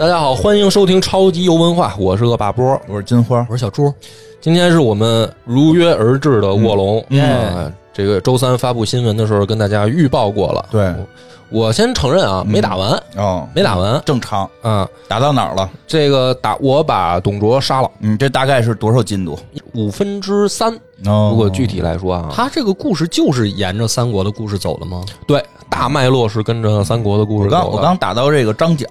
大家好，欢迎收听超级游文化，我是恶霸波。我是金花，我是小朱，今天是我们如约而至的卧龙，嗯。啊，这个周三发布新闻的时候跟大家预报过了。对，我先承认啊，没打完，哦，没打完。正常，啊。打到哪儿了？这个打我把董卓杀了。嗯，这大概是多少进度？五分之三，哦。如果具体来说啊，他这个故事就是沿着三国的故事走的吗？对大脉络是跟着三国的故我事走的。刚我刚打到这个张角，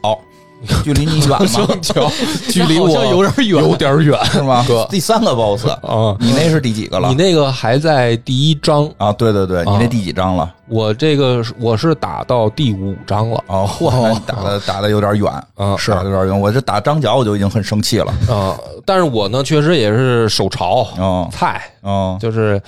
距离你远吗？角 距离我有点远有点远是吗 哥？第三个 boss，啊。你那是第几个了你？那个还在第一章，啊，对对对，你啊那第几章了？我这个我是打到第五章了哦，嚯，打的打的有点远，啊是有点远。我这打张角我就已经很生气了。啊！但是我呢，确实也是手潮哦菜，哦，就是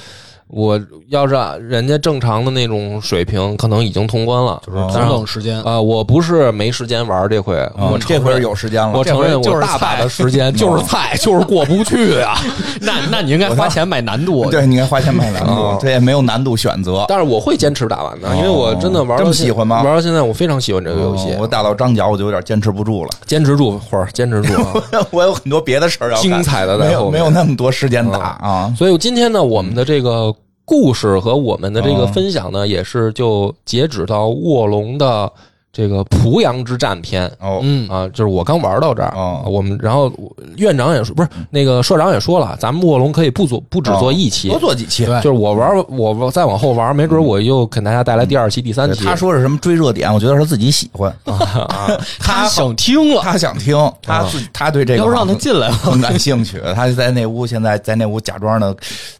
我要是按人家正常的那种水平，可能已经通关了。就是哦中等时间。啊、我不是没时间玩这回，我哦这回有时间了。我承认就是我大把的时间就是菜，就是过不去啊。那那你应该花钱买难度。对，你应该花钱买难哦度，这也没有难度选择。但是我会坚持打完的，哦因为我真的玩这到喜欢吗玩到现在，我非常喜欢这个游戏。哦我打到张角我就有点坚持不住了。坚持住，会儿坚持住啊！我有很多别的事儿要精彩的在没有后面没有那么多时间打啊。所以今天呢，我们的这个故事和我们的这个哦。分享呢，也是就截止到卧龙的这个濮阳之战篇。哦，嗯，啊，就是我刚玩到这儿，哦我们然后院长也说，不是那个社长也说了，咱们卧龙可以不做不只做一期，多做几期。对就是我玩我我再往后玩，没准我又给大家带来第二期、第三期。他说是什么追热点，我觉得是他自己喜欢，啊他想听了，他想听，他自他对这个要让他进来吧。很感兴趣。他就在那屋现在在那屋假装的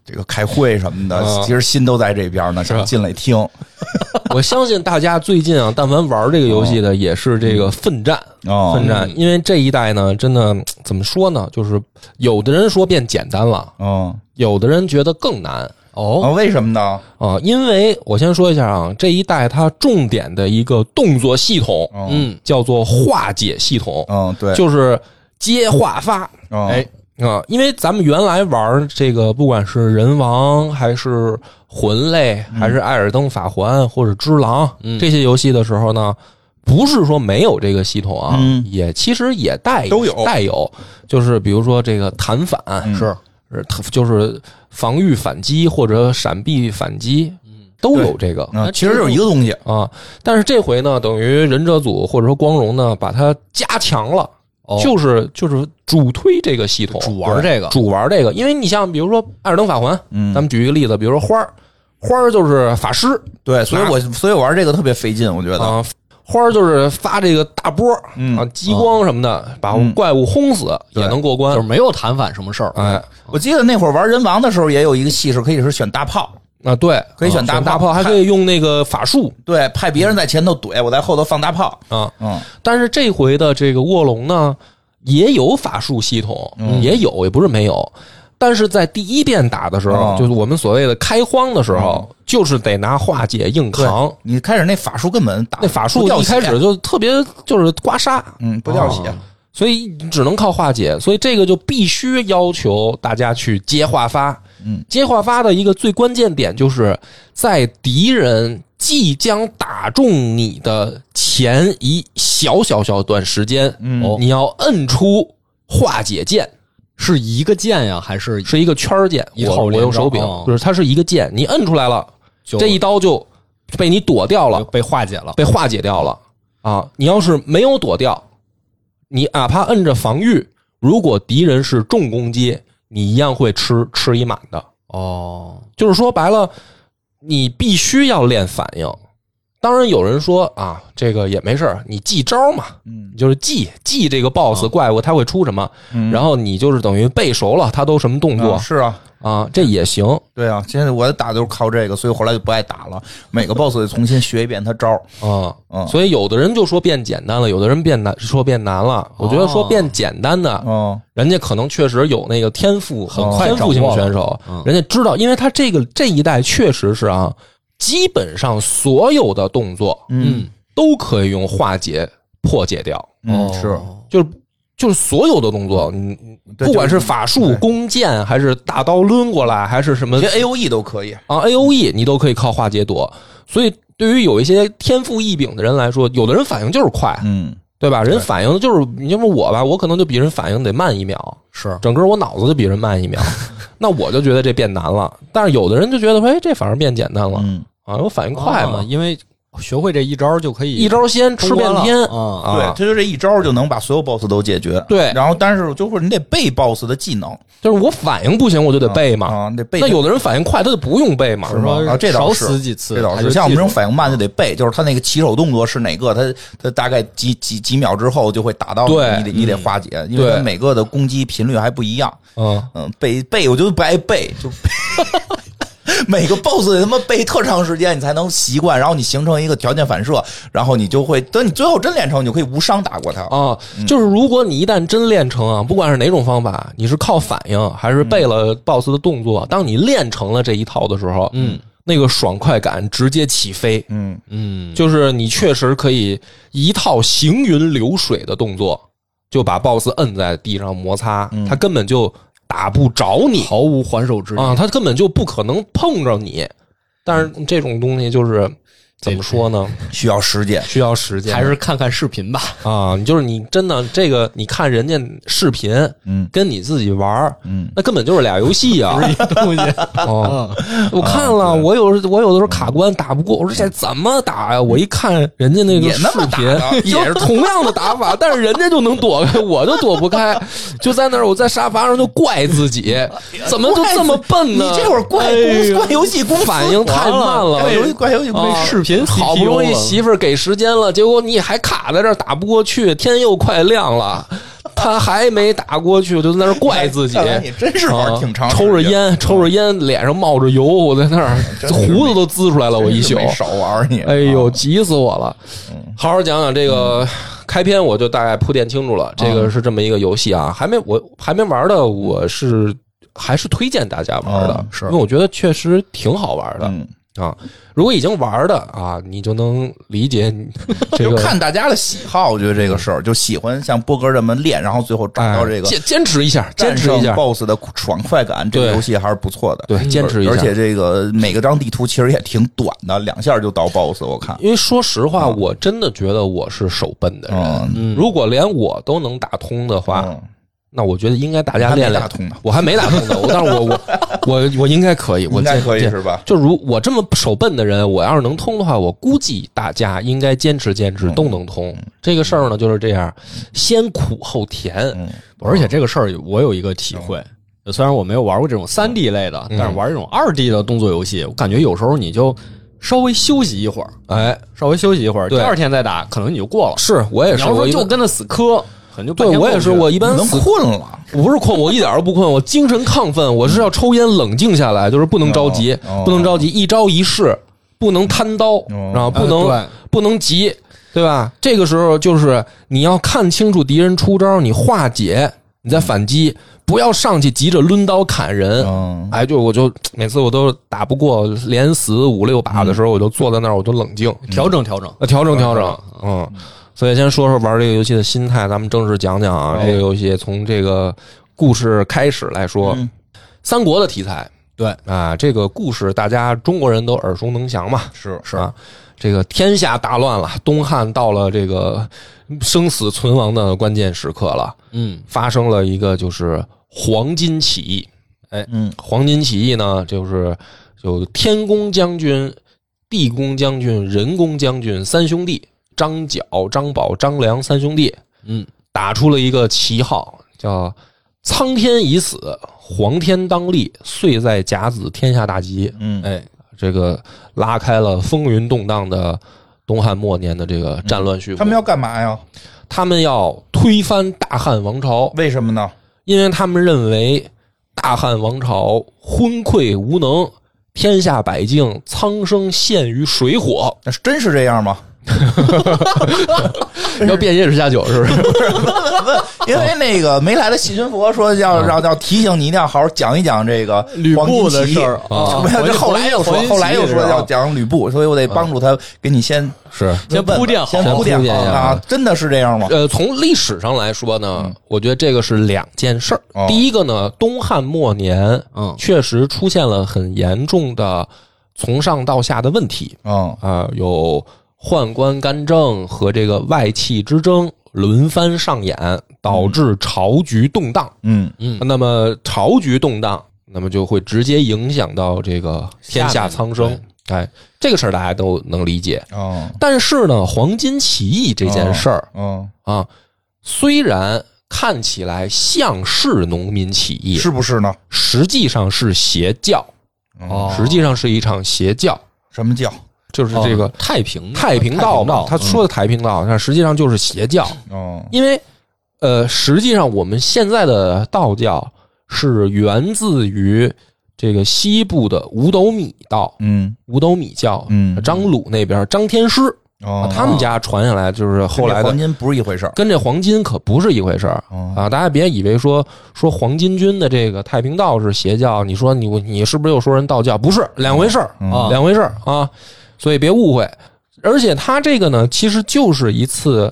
这个开会什么的，啊其实心都在这边呢，想进来听。我相信大家最近啊，但凡玩这个游戏的，也是这个奋战。哦奋战，因为这一代呢，真的怎么说呢？就是有的人说变简单了，哦有的人觉得更难哦，哦，为什么呢？啊。因为我先说一下啊，这一代它重点的一个动作系统哦嗯，叫做化解系统，嗯，对，就是接化发。哦哎，啊，因为咱们原来玩这个，不管是人王还是魂类，还是艾尔登法环或者只狼、嗯这些游戏的时候呢，不是说没有这个系统啊，嗯也其实也带都有带有，就是比如说这个弹反，嗯是是就是防御反击或者闪避反击，都有这个。嗯，其实就是一个东西。啊，但是这回呢，等于忍者组或者说光荣呢，把它加强了，哦。就是就是主推这个系统，主玩这个。主玩这个，因为你像比如说《艾尔登法环》，嗯。咱们举一个例子，比如说花儿，花儿就是法师。对，所以我所以我玩这个特别费劲，我觉得。啊，花儿就是发这个大波啊，激光什么的，把嗯怪物轰死也能过关。就是。没有弹反什么事儿。哎，我记得那会儿玩人王的时候，也有一个戏是可以是选大炮，啊，对，可以选大炮大炮，还可以用那个法术对，派别人在前头怼，我在后头放大炮。啊。嗯，但是这回的这个卧龙呢，也有法术系统，嗯也有，也不是没有。但是在第一遍打的时候，哦就是我们所谓的开荒的时候，就是得拿化解硬扛。你开始那法术根本打那法术一开始就特别就是刮痧，嗯不掉血哦，所以只能靠化解，所以这个就必须要求大家去接化发。嗯，接化发的一个最关键点就是在敌人即将打中你的前一小小小段时间，嗯哦，你要摁出化解键，是一个键呀，还是是一个圈儿键。我我一套连用手柄就是它是一个键，你摁出来了，这一刀就被你躲掉了，被化解了？被化解掉了啊！你要是没有躲掉，你哪怕摁着防御，如果敌人是重攻击，你一样会吃吃一满的。哦，就是说白了，你必须要练反应。当然有人说啊，这个也没事儿，你记招嘛，嗯。就是记记这个 BOSS 怪物它会出什么，嗯。然后你就是等于背熟了它都什么动作。啊是啊，啊，这也行。对啊，现在我打就是靠这个，所以后来就不爱打了。每个 boss 得重新学一遍他招儿。啊，嗯。所以有的人就说变简单了，有的人变难说变难了。我觉得说变简单的，哦，人家可能确实有那个天赋，很快天赋性掌握了。选手嗯，人家知道，因为他这个这一代确实是啊，基本上所有的动作嗯。都可以用化解破解掉，嗯是，就是就是所有的动作，你对不管是法术、弓箭，还是大刀抡过来，还是什么连 A O E 都可以。啊 A O E，你都可以靠化解躲。所以对于有一些天赋异禀的人来说，有的人反应就是快，嗯对吧？人反应就是，你要么我吧，我可能就比人反应得慢一秒，是整个我脑子就比人慢一秒，那我就觉得这变难了。但是有的人就觉得，哎，这反而变简单了嗯，啊，我反应快嘛，啊因为学会这一招就可以一招鲜吃遍天。啊。啊，对，他就这一招就能把所有 BOSS 都解决。对。然后但是就是你得背 BOSS 的技能。就是我反应不行，我就得背嘛。啊，得背。那有的人反应快，他就不用背嘛，是吗？说啊这倒是。少死几次，这倒是，像我们这种反应慢就得背，就是他那个起手动作是哪个，他他大概几几几秒之后就会打到你，对。你得你得化解，因为每个的攻击频率还不一样。嗯，嗯，背背我就不爱背，就 每个 boss 得他妈背特长时间，你才能习惯，然后你形成一个条件反射，然后你就会等你最后真练成，你就可以无伤打过他。啊，就是如果你一旦真练成啊，不管是哪种方法，你是靠反应还是背了 BOSS 的动作，当你练成了这一套的时候，嗯，那个爽快感直接起飞，嗯，嗯，就是你确实可以一套行云流水的动作，就把 BOSS 摁在地上摩擦，他根本就打不着你毫无还手之力啊，他根本就不可能碰着你。但是这种东西就是怎么说呢？需要时间。需要时间，还是看看视频吧。啊，你就是你真的这个，你看人家视频，嗯跟你自己玩儿，嗯，那根本就是俩游戏啊！东西 哦，我看了，我有我有的时候卡关打不过，我说这怎么打呀？我一看人家那个视频，也是同样的打法，但是人家就能躲开，我就躲不开，就在那儿我在沙发上就怪自己，怎么就这么笨呢？你这会儿怪怪游戏公司反应太慢了，怪游戏怪游戏公啊司。视频好不容易媳妇儿给时间了，结果你还卡在这儿打不过去，天又快亮了，他还没打过去，我就在那儿怪自己。看来你真是玩挺长啊，抽着烟，抽着烟，脸上冒着油，我在那儿胡子都滋出来了，我一宿。没少玩你。哎呦，啊，急死我了！好好讲讲这个开篇，我就大概铺垫清楚了。这个是这么一个游戏啊，还没我还没玩的，我是还是推荐大家玩的因为我觉得确实挺好玩的。嗯，啊，如果已经玩的啊，你就能理解 就看大家的喜好，我觉得这个事儿就喜欢像波哥这么练，然后最后找到这个哎坚坚持一下，坚持一下，BOSS 的爽快感，这个游戏还是不错的。对，坚持一下。而且这个每个张地图其实也挺短的，两下就到 BOSS，我看。因为说实话，我真的觉得我是手笨的人。嗯如果连我都能打通的话，嗯，那我觉得应该大家练练我还没打通呢，我但是我我 我我应该可以，我应该可以是吧？就如我这么手笨的人，我要是能通的话，我估计大家应该坚持坚持嗯都能通。这个事儿呢就是这样，先苦后甜。嗯，而且这个事儿我有一个体会，虽然我没有玩过这种三 D 类的，嗯但是玩这种二 D 的动作游戏，我感觉有时候你就稍微休息一会儿，哎，稍微休息一会儿，第二天再打，可能你就过了。是我也是，你要说我就跟他死磕，对我也是，我一般能困了，我不是困，我一点都不困，我精神亢奋，我是要抽烟冷静下来，就是不能着急，哦不能着急，一招一式，不能贪刀，哦然后不能、哎不能急，对吧？这个时候就是你要看清楚敌人出招，你化解，你再反击，不要上去急着抡刀砍人。嗯，哎，就我就每次我都打不过，连死五六把的时候，我就坐在那儿，我就冷静，调整调整。呃，调整调整，嗯，所以先说说玩这个游戏的心态，咱们正式讲讲啊，哦这个游戏从这个故事开始来说，嗯三国的题材对，啊，这个故事大家中国人都耳熟能详嘛，是是啊，这个天下大乱了，东汉到了这个生死存亡的关键时刻了，嗯，发生了一个就是黄巾起义，哎嗯黄巾起义呢，就是有天公将军、地公将军、人公将军三兄弟，张角、张宝、张良三兄弟，嗯，打出了一个旗号，叫“苍天已死，黄天当立，岁在甲子，天下大吉嗯，”。哎，这个拉开了风云动荡的东汉末年的这个战乱序幕。他们要干嘛呀？他们要推翻大汉王朝，为什么呢？因为他们认为大汉王朝昏聩无能，天下百姓苍生陷于水火。那是真是这样吗？要变夜市下酒是 不是？因为那个没来的细菌佛说要要要提醒你一定要好好讲一讲这个吕布的事儿啊没有这后来又说后来又说要讲吕布，所以我得帮助他给你先是。先铺垫好先铺垫好。啊，真的是这样吗？呃，从历史上来说呢，我觉得这个是两件事儿。哦。第一个呢，东汉末年，嗯。确实出现了很严重的从上到下的问题。嗯啊、有宦官干政和这个外戚之争，轮番上演，导致朝局动荡。嗯嗯那么朝局动荡，那么就会直接影响到这个天下苍生。哎，这个事儿大家都能理解。哦但是呢，黄巾起义这件事儿哦，啊，虽然看起来像是农民起义，是不是呢？实际上是邪教，哦实际上是一场邪教，什么教？就是这个哦太平太平道嘛。他嗯说的太平道，但实际上就是邪教，哦因为呃，实际上我们现在的道教是源自于这个西部的五斗米道，嗯五斗米教，嗯张鲁那边张天师，哦，他们家传下来就是后来的跟这黄金不是一回事儿。跟这黄金可不是一回事儿哦啊！大家别以为说说黄巾军的这个太平道是邪教，你说你你是不是又说人道教？不是两回事儿嗯啊两回事儿啊！所以别误会。而且他这个呢，其实就是一次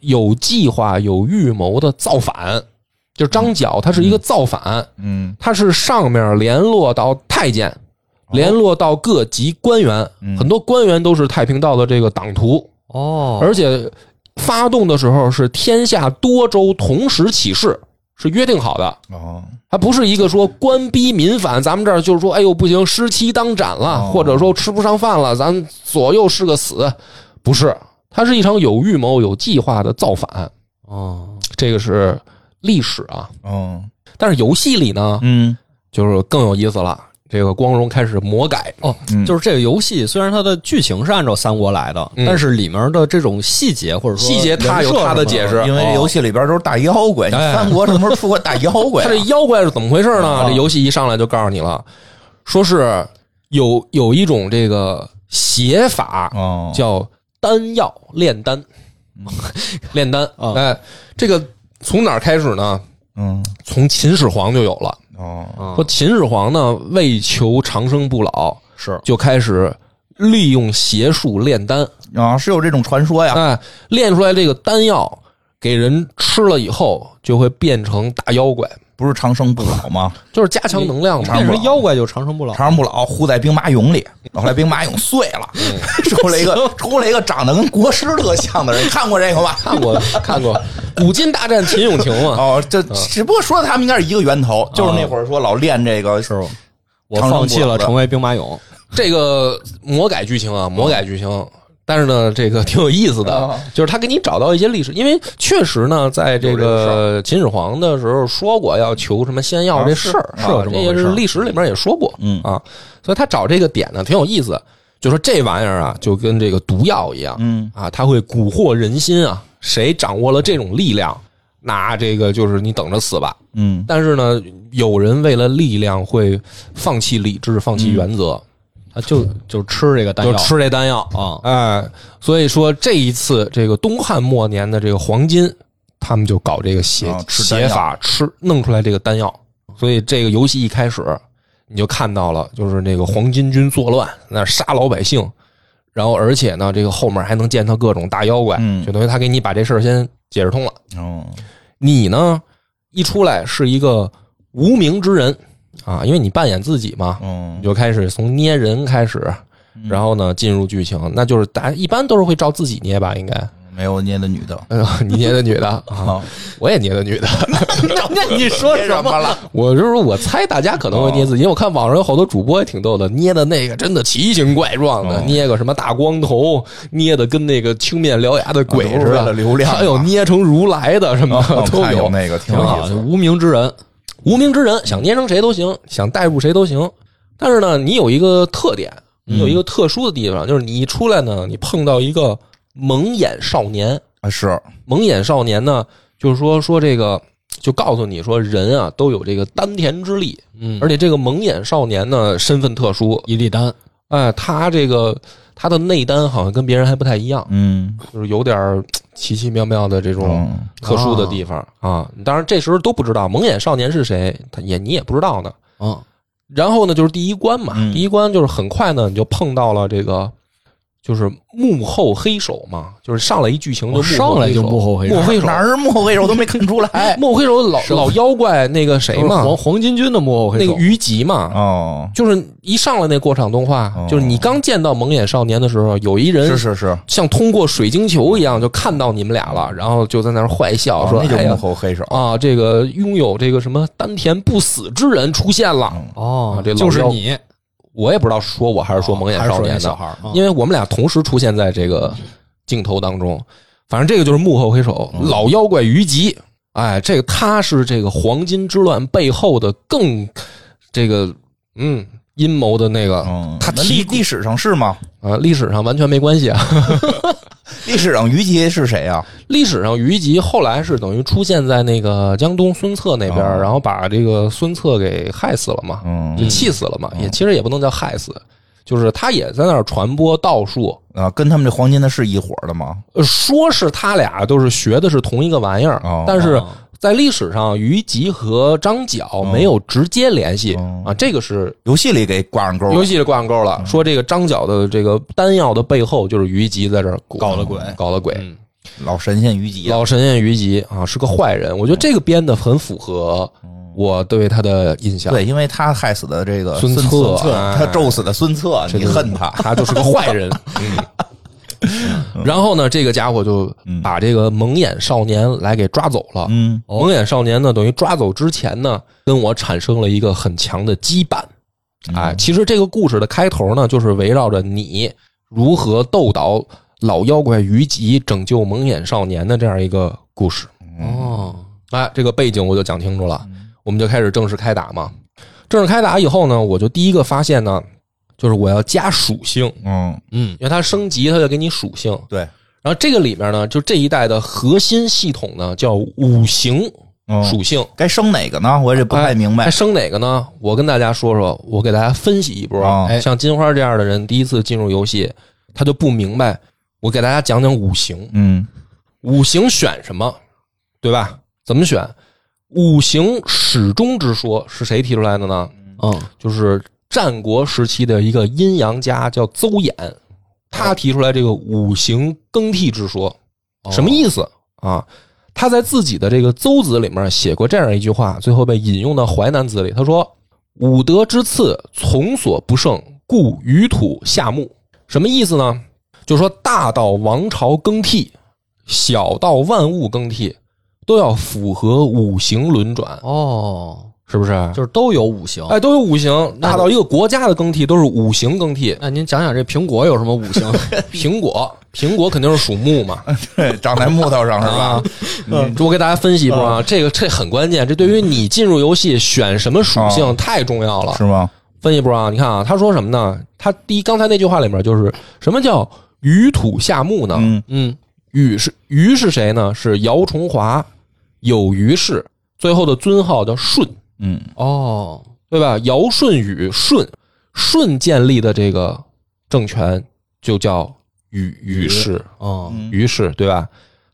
有计划、有预谋的造反。就张角，他是一个造反，嗯。他是上面联络到太监，联络到各级官员，嗯。很多官员都是太平道的这个党徒，哦，而且发动的时候是天下多州同时起事，是约定好的，哦还不是一个说官逼民反，咱们这儿就是说，哎呦不行，失期当斩了，哦或者说吃不上饭了，咱左右是个死，不是，它是一场有预谋、有计划的造反，哦，这个是历史啊。嗯但是游戏里呢，嗯就是更有意思了。这个光荣开始魔改哦，嗯就是这个游戏虽然它的剧情是按照三国来的，嗯但是里面的这种细节或者说细节它有它的解释因为这游戏里边都是大妖怪，你哎三国什么时候出过大妖怪啊？他这妖怪是怎么回事呢？啊这游戏一上来就告诉你了，说是有有一种这个写法哦叫丹药炼丹，炼丹。啊哎，这个从哪儿开始呢？嗯从秦始皇就有了。哦啊说秦始皇呢，为求长生不老，是就开始利用邪术炼丹。啊，是有这种传说呀。哎，炼出来这个丹药，给人吃了以后就会变成大妖怪，不是长生不老吗？就是加强能量嘛。变成妖怪就长生不老。长生不老护在兵马俑里，后来兵马俑碎了，出来一个出来一个长得跟国师特像的人，看过这个吗？看过看过，古今大战秦俑情嘛。哦，这只不过说的他们应该是一个源头，就是那会儿说老练这个是我放弃了成为兵马俑。这个魔改剧情啊，魔改剧情。但是呢，这个挺有意思的啊，就是他给你找到一些历史，因为确实呢，在这个秦始皇的时候说过要求什么仙药这事儿，啊是这么这也回事儿。是历史里面也说过，嗯。啊，所以他找这个点呢挺有意思，就说这玩意儿啊，就跟这个毒药一样，嗯。啊，他会蛊惑人心啊，谁掌握了这种力量，那这个就是你等着死吧。嗯。但是呢，有人为了力量会放弃理智，放弃原则，他就 就吃这个丹药就吃这丹药啊哎，所以说这一次这个东汉末年的这个黄金，他们就搞这个邪、邪法，吃弄出来这个丹药。所以这个游戏一开始你就看到了，就是那个黄巾军作乱，那杀老百姓，然后而且呢，这个后面还能见到各种大妖怪，嗯就等于他给你把这事儿先解释通了。哦你呢，一出来是一个无名之人啊，因为你扮演自己嘛，嗯你就开始从捏人开始，然后呢进入剧情，那就是大家一般都是会照自己捏吧，应该。没有捏的女的哎呦，你捏的女的 啊，啊，我也捏的女的。那你说什么了？我就是说我猜大家可能会捏自己，因为我看网上有好多主播也挺逗的，捏的那个真的奇形怪状的，哦捏个什么大光头，捏的跟那个青面獠牙的鬼似的，流量啊还有捏成如来的什么哦都有。那个挺有意思，啊无名之人无名之人想捏成谁都行，想带入谁都行。但是呢，你有一个特点，你有一个特殊的地方，就是你一出来呢，你碰到一个蒙眼少年。啊是。蒙眼少年呢，就是说说这个，就告诉你说人啊都有这个丹田之力，嗯，而且这个蒙眼少年呢身份特殊，伊利丹。哎，他这个他的内丹好像跟别人还不太一样，嗯就是有点儿奇奇妙妙的这种嗯特殊的地方啊。当然这时候都不知道蒙眼少年是谁，他也你也不知道呢。嗯然后呢，就是第一关嘛，嗯第一关就是很快呢，你就碰到了这个，就是幕后黑手嘛，就是上来一剧情就上来就幕后黑手幕后黑手，哪儿是幕后黑手都没看出来。幕后黑手老 老妖怪那个谁嘛，黄黄巾军的幕后黑手那个虞姬嘛，哦，就是一上来那过场动画，哦就是你刚见到蒙眼少年的时候，有一人是是是，像通过水晶球一样就看到你们俩了，然后就在那儿坏笑说：“哦那就幕后黑手。啊，这个拥有这个什么丹田不死之人出现了。哦啊这老就是妖你，我也不知道说我还是说蒙眼少年的，因为我们俩同时出现在这个镜头当中。反正这个就是幕后黑手，老妖怪于吉。哎，这个他是这个黄金之乱背后的更这个嗯阴谋的那个嗯，他提历历史上是吗？啊，历史上完全没关系啊。历史上虞姬是谁啊？呀？历史上虞姬后来是等于出现在那个江东孙策那边，哦。然后把这个孙策给害死了嘛，嗯。就气死了嘛，也其实也不能叫害死，就是他也在那儿传播道术，啊，跟他们这黄金的是一伙儿的吗？呃说是他俩都是学的是同一个玩意儿，哦但是哦在历史上虞姬和张角没有直接联系、哦。啊，这个是游戏里给挂上钩。游戏里挂上钩了，说这个张角的这个丹药的背后就是虞姬在这儿搞了鬼。搞了鬼。嗯。老神仙虞姬。啊，老神仙虞姬啊是个坏人，我觉得这个编的很符合我对他的印象。对，因为他害死的这个孙策，策哎。他咒死的孙策，你恨他。他就是个坏人。嗯，然后呢，这个家伙就把这个蒙眼少年来给抓走了。嗯蒙眼少年呢，等于抓走之前呢，跟我产生了一个很强的羁绊。哎，其实这个故事的开头呢，就是围绕着你如何斗倒老妖怪于吉，拯救蒙眼少年的这样一个故事。哦，哎，这个背景我就讲清楚了，我们就开始正式开打嘛。正式开打以后呢，我就第一个发现呢，就是我要加属性，嗯，嗯，因为它升级，它就给你属性。对，然后这个里面呢，就这一代的核心系统呢，叫五行嗯属性。该升哪个呢？我也不太明白哎，。升哪个呢？我跟大家说说，我给大家分析一波。像金花这样的人，第一次进入游戏，他就不明白。我给大家讲讲五行，嗯五行选什么，对吧？怎么选？五行始终之说是谁提出来的呢？嗯，就是战国时期的一个阴阳家叫邹衍，他提出来这个五行更替之说，什么意思啊？他在自己的这个《邹子》里面写过这样一句话，最后被引用到《淮南子》里。他说：“五德之次，从所不胜，故于土下木。”什么意思呢？就是说，大到王朝更替，小到万物更替，都要符合五行轮转，哦，是不是？就是都有五行。哎，都有五行，那到一个国家的更替都是五行更替。那您讲讲这苹果有什么五行？苹果，苹果肯定是属木嘛，对，长在木头上是吧啊？嗯，我给大家分析一波啊，这个这很关键，这对于你进入游戏选什么属性太重要了。是吗？分析一波啊，你看啊，他说什么呢？他第一刚才那句话里面就是什么叫鱼土下木呢？嗯嗯，禹是禹是谁呢？是姚崇华，有虞氏，最后的尊号叫舜，嗯哦，对吧？尧舜禹舜，舜建立的这个政权就叫禹禹氏，哦，嗯于是对吧？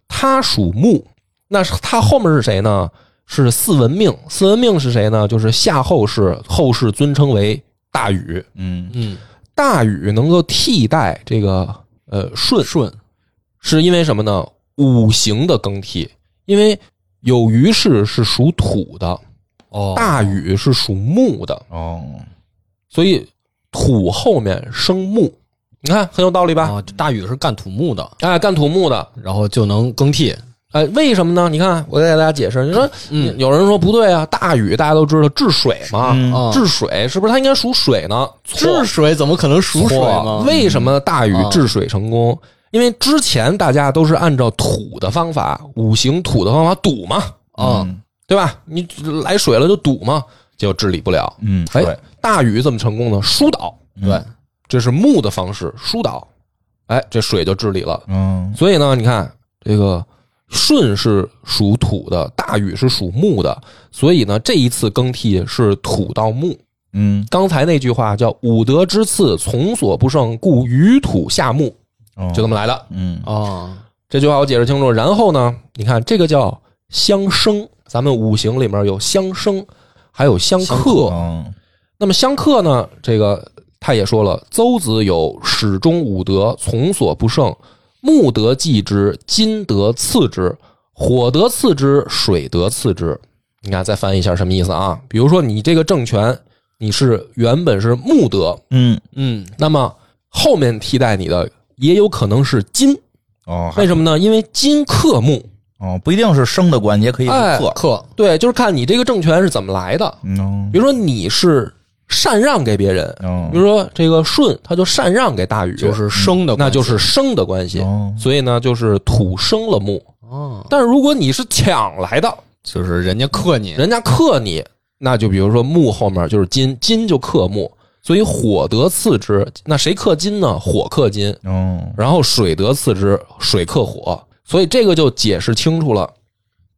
他属木，那是他后面是谁呢？是四文命。四文命是谁呢？就是夏后氏，后世尊称为大禹。嗯嗯，大禹能够替代这个呃舜，舜，是因为什么呢？五行的更替，因为有虞氏是属土的，哦，大禹是属木的，哦，所以土后面生木，你看很有道理吧？啊，大禹是干土木的，哎，干土木的，然后就能更替。哎，为什么呢？你看，我再给大家解释。你说，嗯有人说不对啊，大禹大家都知道治水嘛，治水是不是它应该属水呢？治水怎么可能属水呢？为什么大禹啊治水成功？因为之前大家都是按照土的方法，五行土的方法堵嘛，啊？嗯对吧？你来水了就堵嘛，结果治理不了。嗯，对哎，大禹怎么成功呢？疏导，对，这是木的方式，疏导，哎，这水就治理了。嗯所以呢，你看这个舜是属土的，大禹是属木的，所以呢，这一次更替是土到木。嗯，刚才那句话叫“五德之次，从所不胜，故于土下木”，哦就这么来的。嗯哦，这句话我解释清楚。然后呢，你看这个叫相生，咱们五行里面有相生，还有相克。嗯那么相克呢，这个他也说了，邹子有始终五德，从所不胜。木得继之，金得次之，火得次之，水得次之。你看，再翻译一下什么意思啊？比如说，你这个政权，你是原本是木德，嗯，嗯，那么后面替代你的也有可能是金，哦，为什么呢？因为金克木，哦，不一定是生的关系，也可以是哎克。克，对，就是看你这个政权是怎么来的。嗯比如说你是禅让给别人，嗯比如说这个舜，他就禅让给大禹，就是生的关系，那就是生的关系，哦所以呢，就是土生了木。哦，但是如果你是抢来的，就是人家克你，人家克你，那就比如说木后面就是金，金就克木，所以火得次之。那谁克金呢？火克金，哦，然后水得次之，水克火。所以这个就解释清楚了。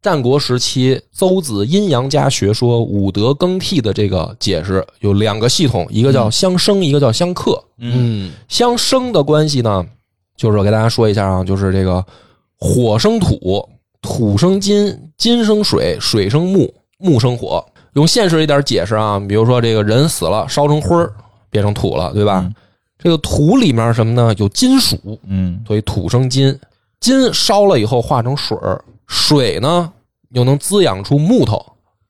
战国时期，邹子阴阳家学说五德更替的这个解释有两个系统，一个叫相生，一个叫相克。嗯相生的关系呢，就是我给大家说一下啊，就是这个火生土，土生金，金生水，水生木，木生火。用现实一点解释啊，比如说这个人死了，烧成灰儿变成土了，对吧？嗯这个土里面什么呢？有金属，嗯所以土生金。金烧了以后化成水儿，水呢又能滋养出木头，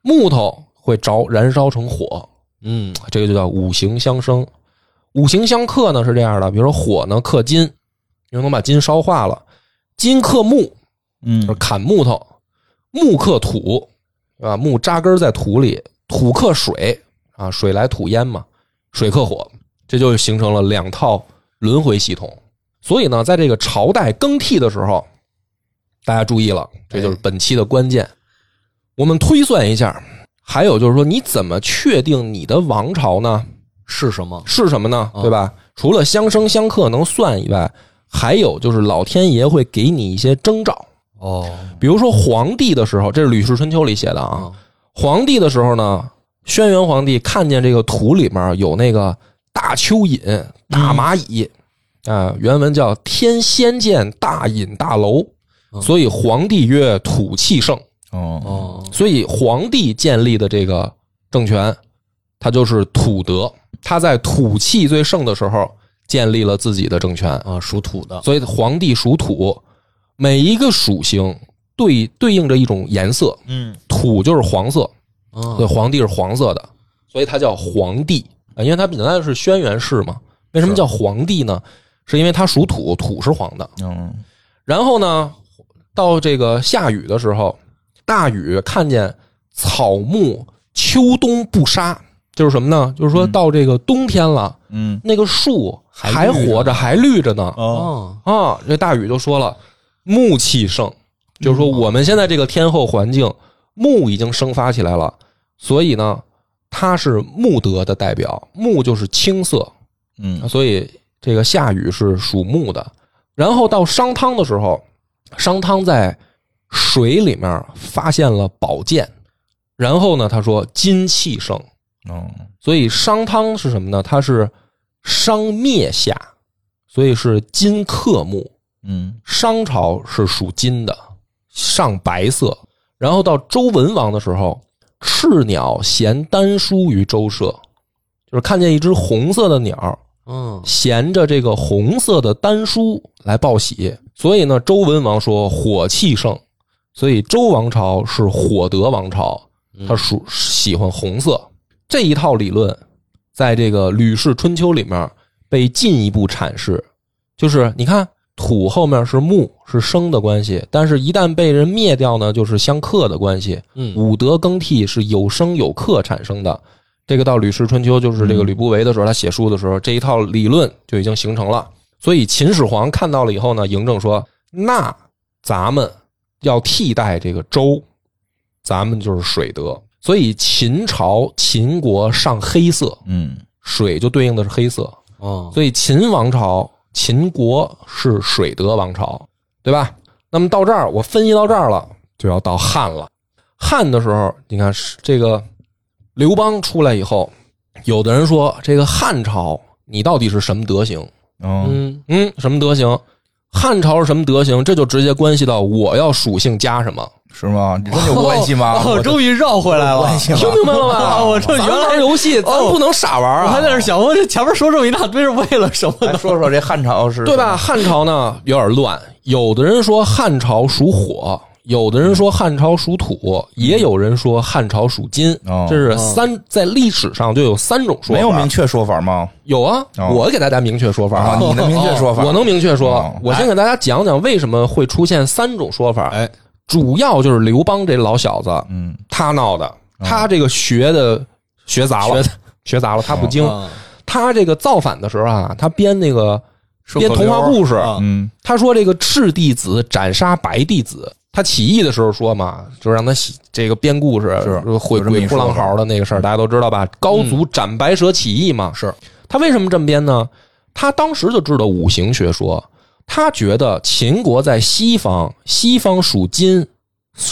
木头会着燃烧成火，嗯这个就叫五行相生。五行相克呢是这样的，比如说火呢克金，因为能把金烧化了；金克木，就是嗯砍木头；木克土，对吧？木扎根在土里；土克水，啊，水来土淹嘛，水克火，这就形成了两套轮回系统。所以呢，在这个朝代更替的时候，大家注意了，这就是本期的关键。我们推算一下，还有就是说，你怎么确定你的王朝呢？是什么？是什么呢？啊对吧？除了相生相克能算以外，还有就是老天爷会给你一些征兆。哦，比如说皇帝的时候，这是《吕氏春秋》里写的啊。啊，皇帝的时候呢，轩辕皇帝看见这个土里面有那个大蚯蚓、大蚂蚁，啊、原文叫“天仙见大隐大楼”，嗯。所以皇帝曰土气盛。哦。哦，所以皇帝建立的这个政权，他就是土德，他在土气最盛的时候建立了自己的政权。啊，属土的，所以皇帝属土，每一个属性对对应着一种颜色，嗯。土就是黄色，所以，皇帝是黄色的，所以他叫皇帝啊，因为他本来是轩辕氏嘛。为什么叫皇帝呢？是因为它属土，土是黄的。嗯然后呢，到这个下雨的时候，大禹看见草木秋冬不杀，就是什么呢？就是说到这个冬天了，嗯那个树还还绿着活着，还绿着呢。哦哦，啊，这大禹就说了，木气盛，就是说我们现在这个天候环境，木已经生发起来了，所以呢，它是木德的代表，木就是青色，嗯所以这个夏禹是属木的。然后到商汤的时候，商汤在水里面发现了宝剑，然后呢，他说金气盛，哦所以商汤是什么呢？他是商灭夏，所以是金克木。嗯商朝是属金的，上白色。然后到周文王的时候，赤鸟衔丹书于周社，就是看见一只红色的鸟嗯，衔着这个红色的丹书来报喜，所以呢，周文王说火气盛，所以周王朝是火德王朝，他属喜欢红色。这一套理论，在这个《吕氏春秋》里面被进一步阐释，就是你看土后面是木是生的关系，但是一旦被人灭掉呢，就是相克的关系。嗯五德更替是有生有克产生的。这个到《吕氏春秋》，就是这个吕不韦的时候，他写书的时候，这一套理论就已经形成了。所以秦始皇看到了以后呢，嬴政说：“那咱们要替代这个周，咱们就是水德。所以秦朝秦国上黑色，嗯水就对应的是黑色。哦，所以秦王朝、秦国是水德王朝，对吧？那么到这儿，我分析到这儿了，就要到汉了。汉的时候，你看是这个刘邦出来以后，有的人说这个汉朝你到底是什么德行？哦嗯嗯，什么德行？汉朝是什么德行，这就直接关系到我要属性加什么，是吗？你真有关系吗？哦，我终于绕回来了。听明白了吧？哦 我这原来游戏，咱哦不能傻玩我还啊，在那想，我这前面说这么一大堆是为了什么说说这汉朝是对吧？？汉朝呢有点乱，有的人说汉朝属火，有的人说汉朝属土，也有人说汉朝属金。哦。这是三在历史上就有三种说法，没有明确说法吗？有啊，哦。我给大家明确说法。啊，你能明确说法，我能明确说哦，我先给大家讲讲为什么会出现三种说法。哎，主要就是刘邦这老小子，嗯。他闹的，他这个学的学杂了，学杂了，他不精。啊他这个造反的时候啊，他编那个编童话故事，啊嗯。他说这个赤弟子斩杀白弟子。他起义的时候说嘛，就让他写这个编故事，是鬼有这么一鬼哭狼嚎的那个事儿，大家都知道吧？高祖斩白蛇起义嘛，是他为什么这么编呢？他当时就知道五行学说，他觉得秦国在西方，西方属金，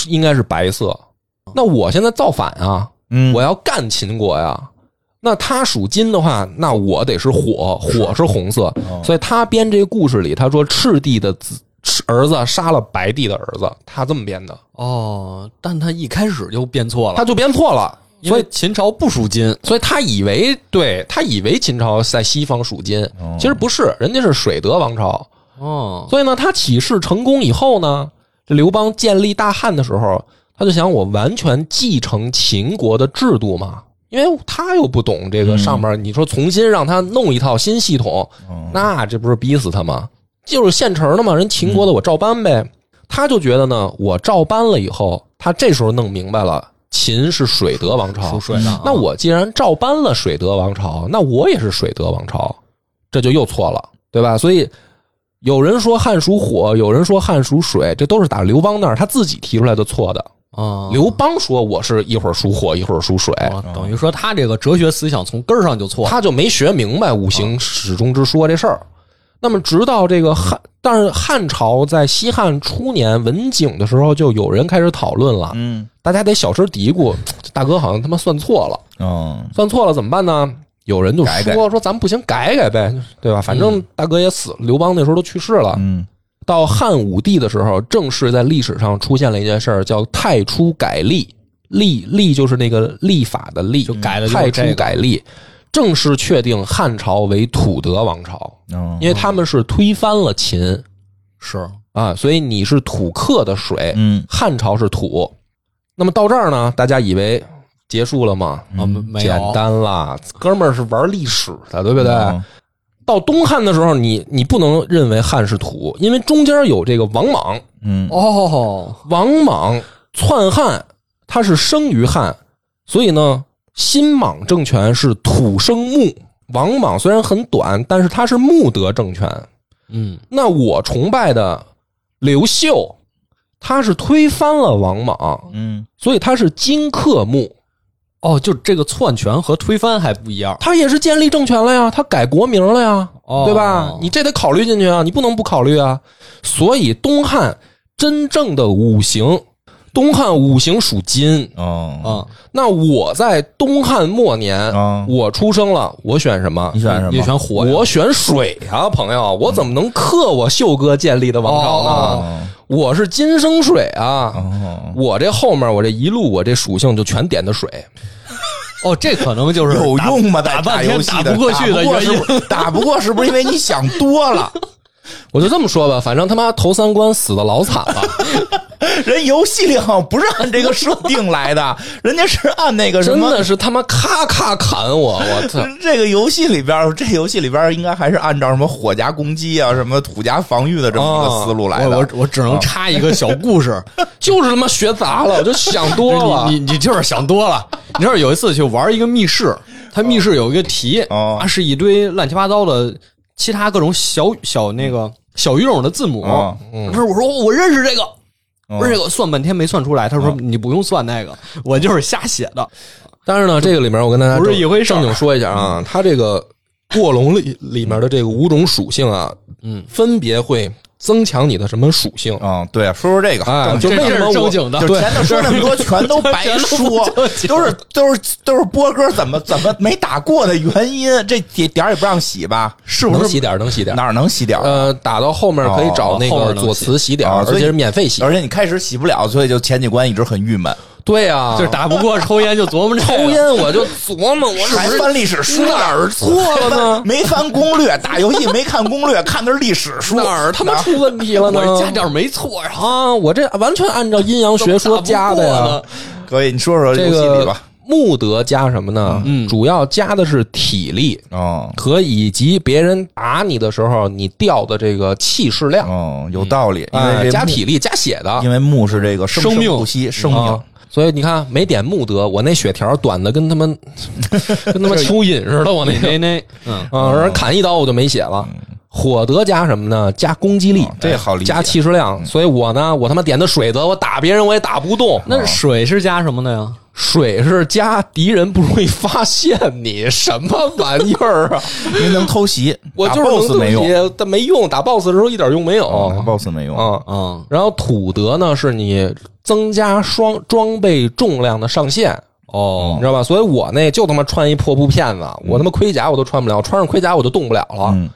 应该是白色。那我现在造反啊，嗯，我要干秦国呀。那他属金的话，那我得是火，火是红色，所以他编这个故事里，他说赤帝的子赤儿子杀了白帝的儿子，他这么编的，哦，但他一开始就编错了，他就编错了，因为所以秦朝不属金，所以他以为对他以为秦朝在西方属金，其实不是，人家是水德王朝。哦，所以呢，他起事成功以后呢，这刘邦建立大汉的时候，他就想我完全继承秦国的制度嘛，因为他又不懂这个上面，你说重新让他弄一套新系统，那这不是逼死他吗？就是现成的嘛，人秦国的我照搬呗。他就觉得呢，我照搬了以后，他这时候弄明白了，秦是水德王朝，属水的啊那我既然照搬了水德王朝，那我也是水德王朝，这就又错了，对吧？所以有人说汉属火，有人说汉属水，这都是打刘邦那儿他自己提出来的错的。啊，刘邦说我是一会儿属火，一会儿属水，哦等于说他这个哲学思想从根儿上就错了。他就没学明白五行始终之说这事儿。那么直到这个汉，但是汉朝在西汉初年文景的时候，就有人开始讨论了，嗯大家得小声嘀咕，大哥好像他妈算错了。嗯算错了怎么办呢？有人就说说咱们不行，改改呗，对吧？反正大哥也死了，刘邦那时候都去世了。嗯到汉武帝的时候，正式在历史上出现了一件事儿，叫太初改历。历历就是那个立法的历，就改的就是太初改历，正式确定汉朝为土德王朝，嗯，因为他们是推翻了秦。是。啊，所以你是土克的水，嗯。汉朝是土。那么到这儿呢，大家以为结束了吗？啊，没没有。简单啦，哥们儿是玩历史的，对不对？嗯到东汉的时候，你你不能认为汉是土，因为中间有这个王莽，嗯。哦，王莽篡汉，他是生于汉，所以呢，新莽政权是土生木。王莽虽然很短，但是他是木德政权。嗯，那我崇拜的刘秀，他是推翻了王莽，嗯所以他是金克木。哦，就这个篡权和推翻还不一样，他也是建立政权了呀，他改国名了呀，哦对吧？你这得考虑进去啊，你不能不考虑啊。所以东汉真正的五行，东汉五行属金。哦啊，那我在东汉末年，啊，我出生了，我选什么你？选什么？你选火，我选水啊，朋友，我怎么能克我秀哥建立的王朝呢？哦我是金生水啊，哦我这后面我这一路我这属性就全点的水。哦，这可能就是有用吗？打半天打游戏的不过去的原因。打不过是不是打不过是不是因为你想多了？我就这么说吧，反正他妈头三关死的老惨了。人游戏里好像不是按这个设定来的，人家是按那个什么。真的是他妈咔咔砍我，我操！这个游戏里边，这游戏里边应该还是按照什么火加攻击啊，什么土加防御的这么一个思路来的。我我我只能插一个小故事，就是他妈学杂了，我就想多了。你你你就是想多了。你知道有一次去玩一个密室，它密室有一个题哦啊，是一堆乱七八糟的其他各种小小那个小语种的字母。哦不是我说我认识这个，哦不是这个算半天没算出来。他说你不用算那个，我就是瞎写的。但是呢，这个里面我跟大家不是正一回事儿正经说一下啊，它这个过龙里里面的这个五种属性啊，嗯，分别会增强你的什么属性？嗯，对，说说这个，啊，就为什么我正经的就前头说那么多 全都白说，都是都是都是波哥怎么怎么没打过的原因，这点点儿也不让洗吧？是不是能洗点儿能洗点儿？哪儿能洗点儿？呃，打到后面可以找那个左慈洗点儿，哦而且是免费洗。而且你开始洗不了，所以就前几关一直很郁闷，对啊，就是打不过抽烟就琢磨这个抽烟，我就琢磨我是还不是？翻历史书哪儿错了呢？没翻攻略，打游戏没看攻略，看的是历史书，哪儿他妈出问题了呢？我这加点没错呀，啊，我这完全按照阴阳学说加的呀。可以，你说说这游戏里个吧。穆德加什么呢？嗯。主要加的是体力哦。和以及别人打你的时候你掉的这个气势量，哦，有道理，因哎为加体力加血的。因为木是这个生生命。不息，生命。啊。所以你看，没点穆德，我那血条短的跟他们 跟他妈 蚯蚓似的，我那个那那 嗯啊，让人砍一刀我就没血了。火德加什么呢？加攻击力，哦这好理解加气势量。所以我呢，我他妈点的水德，我打别人我也打不动。那水是加什么的呀？水是加敌人不容易发现你，什么玩意儿啊？因为能偷袭，我就是能 boss 没用，用，但没用。打 BOSS 的时候一点用没有。哦打 boss 没用。啊，嗯然后土德呢，是你增加双装备重量的上限，哦你知道吧？所以我那就他妈穿一破布片子，我他妈盔甲我都穿不了，穿上盔甲我就动不了了。嗯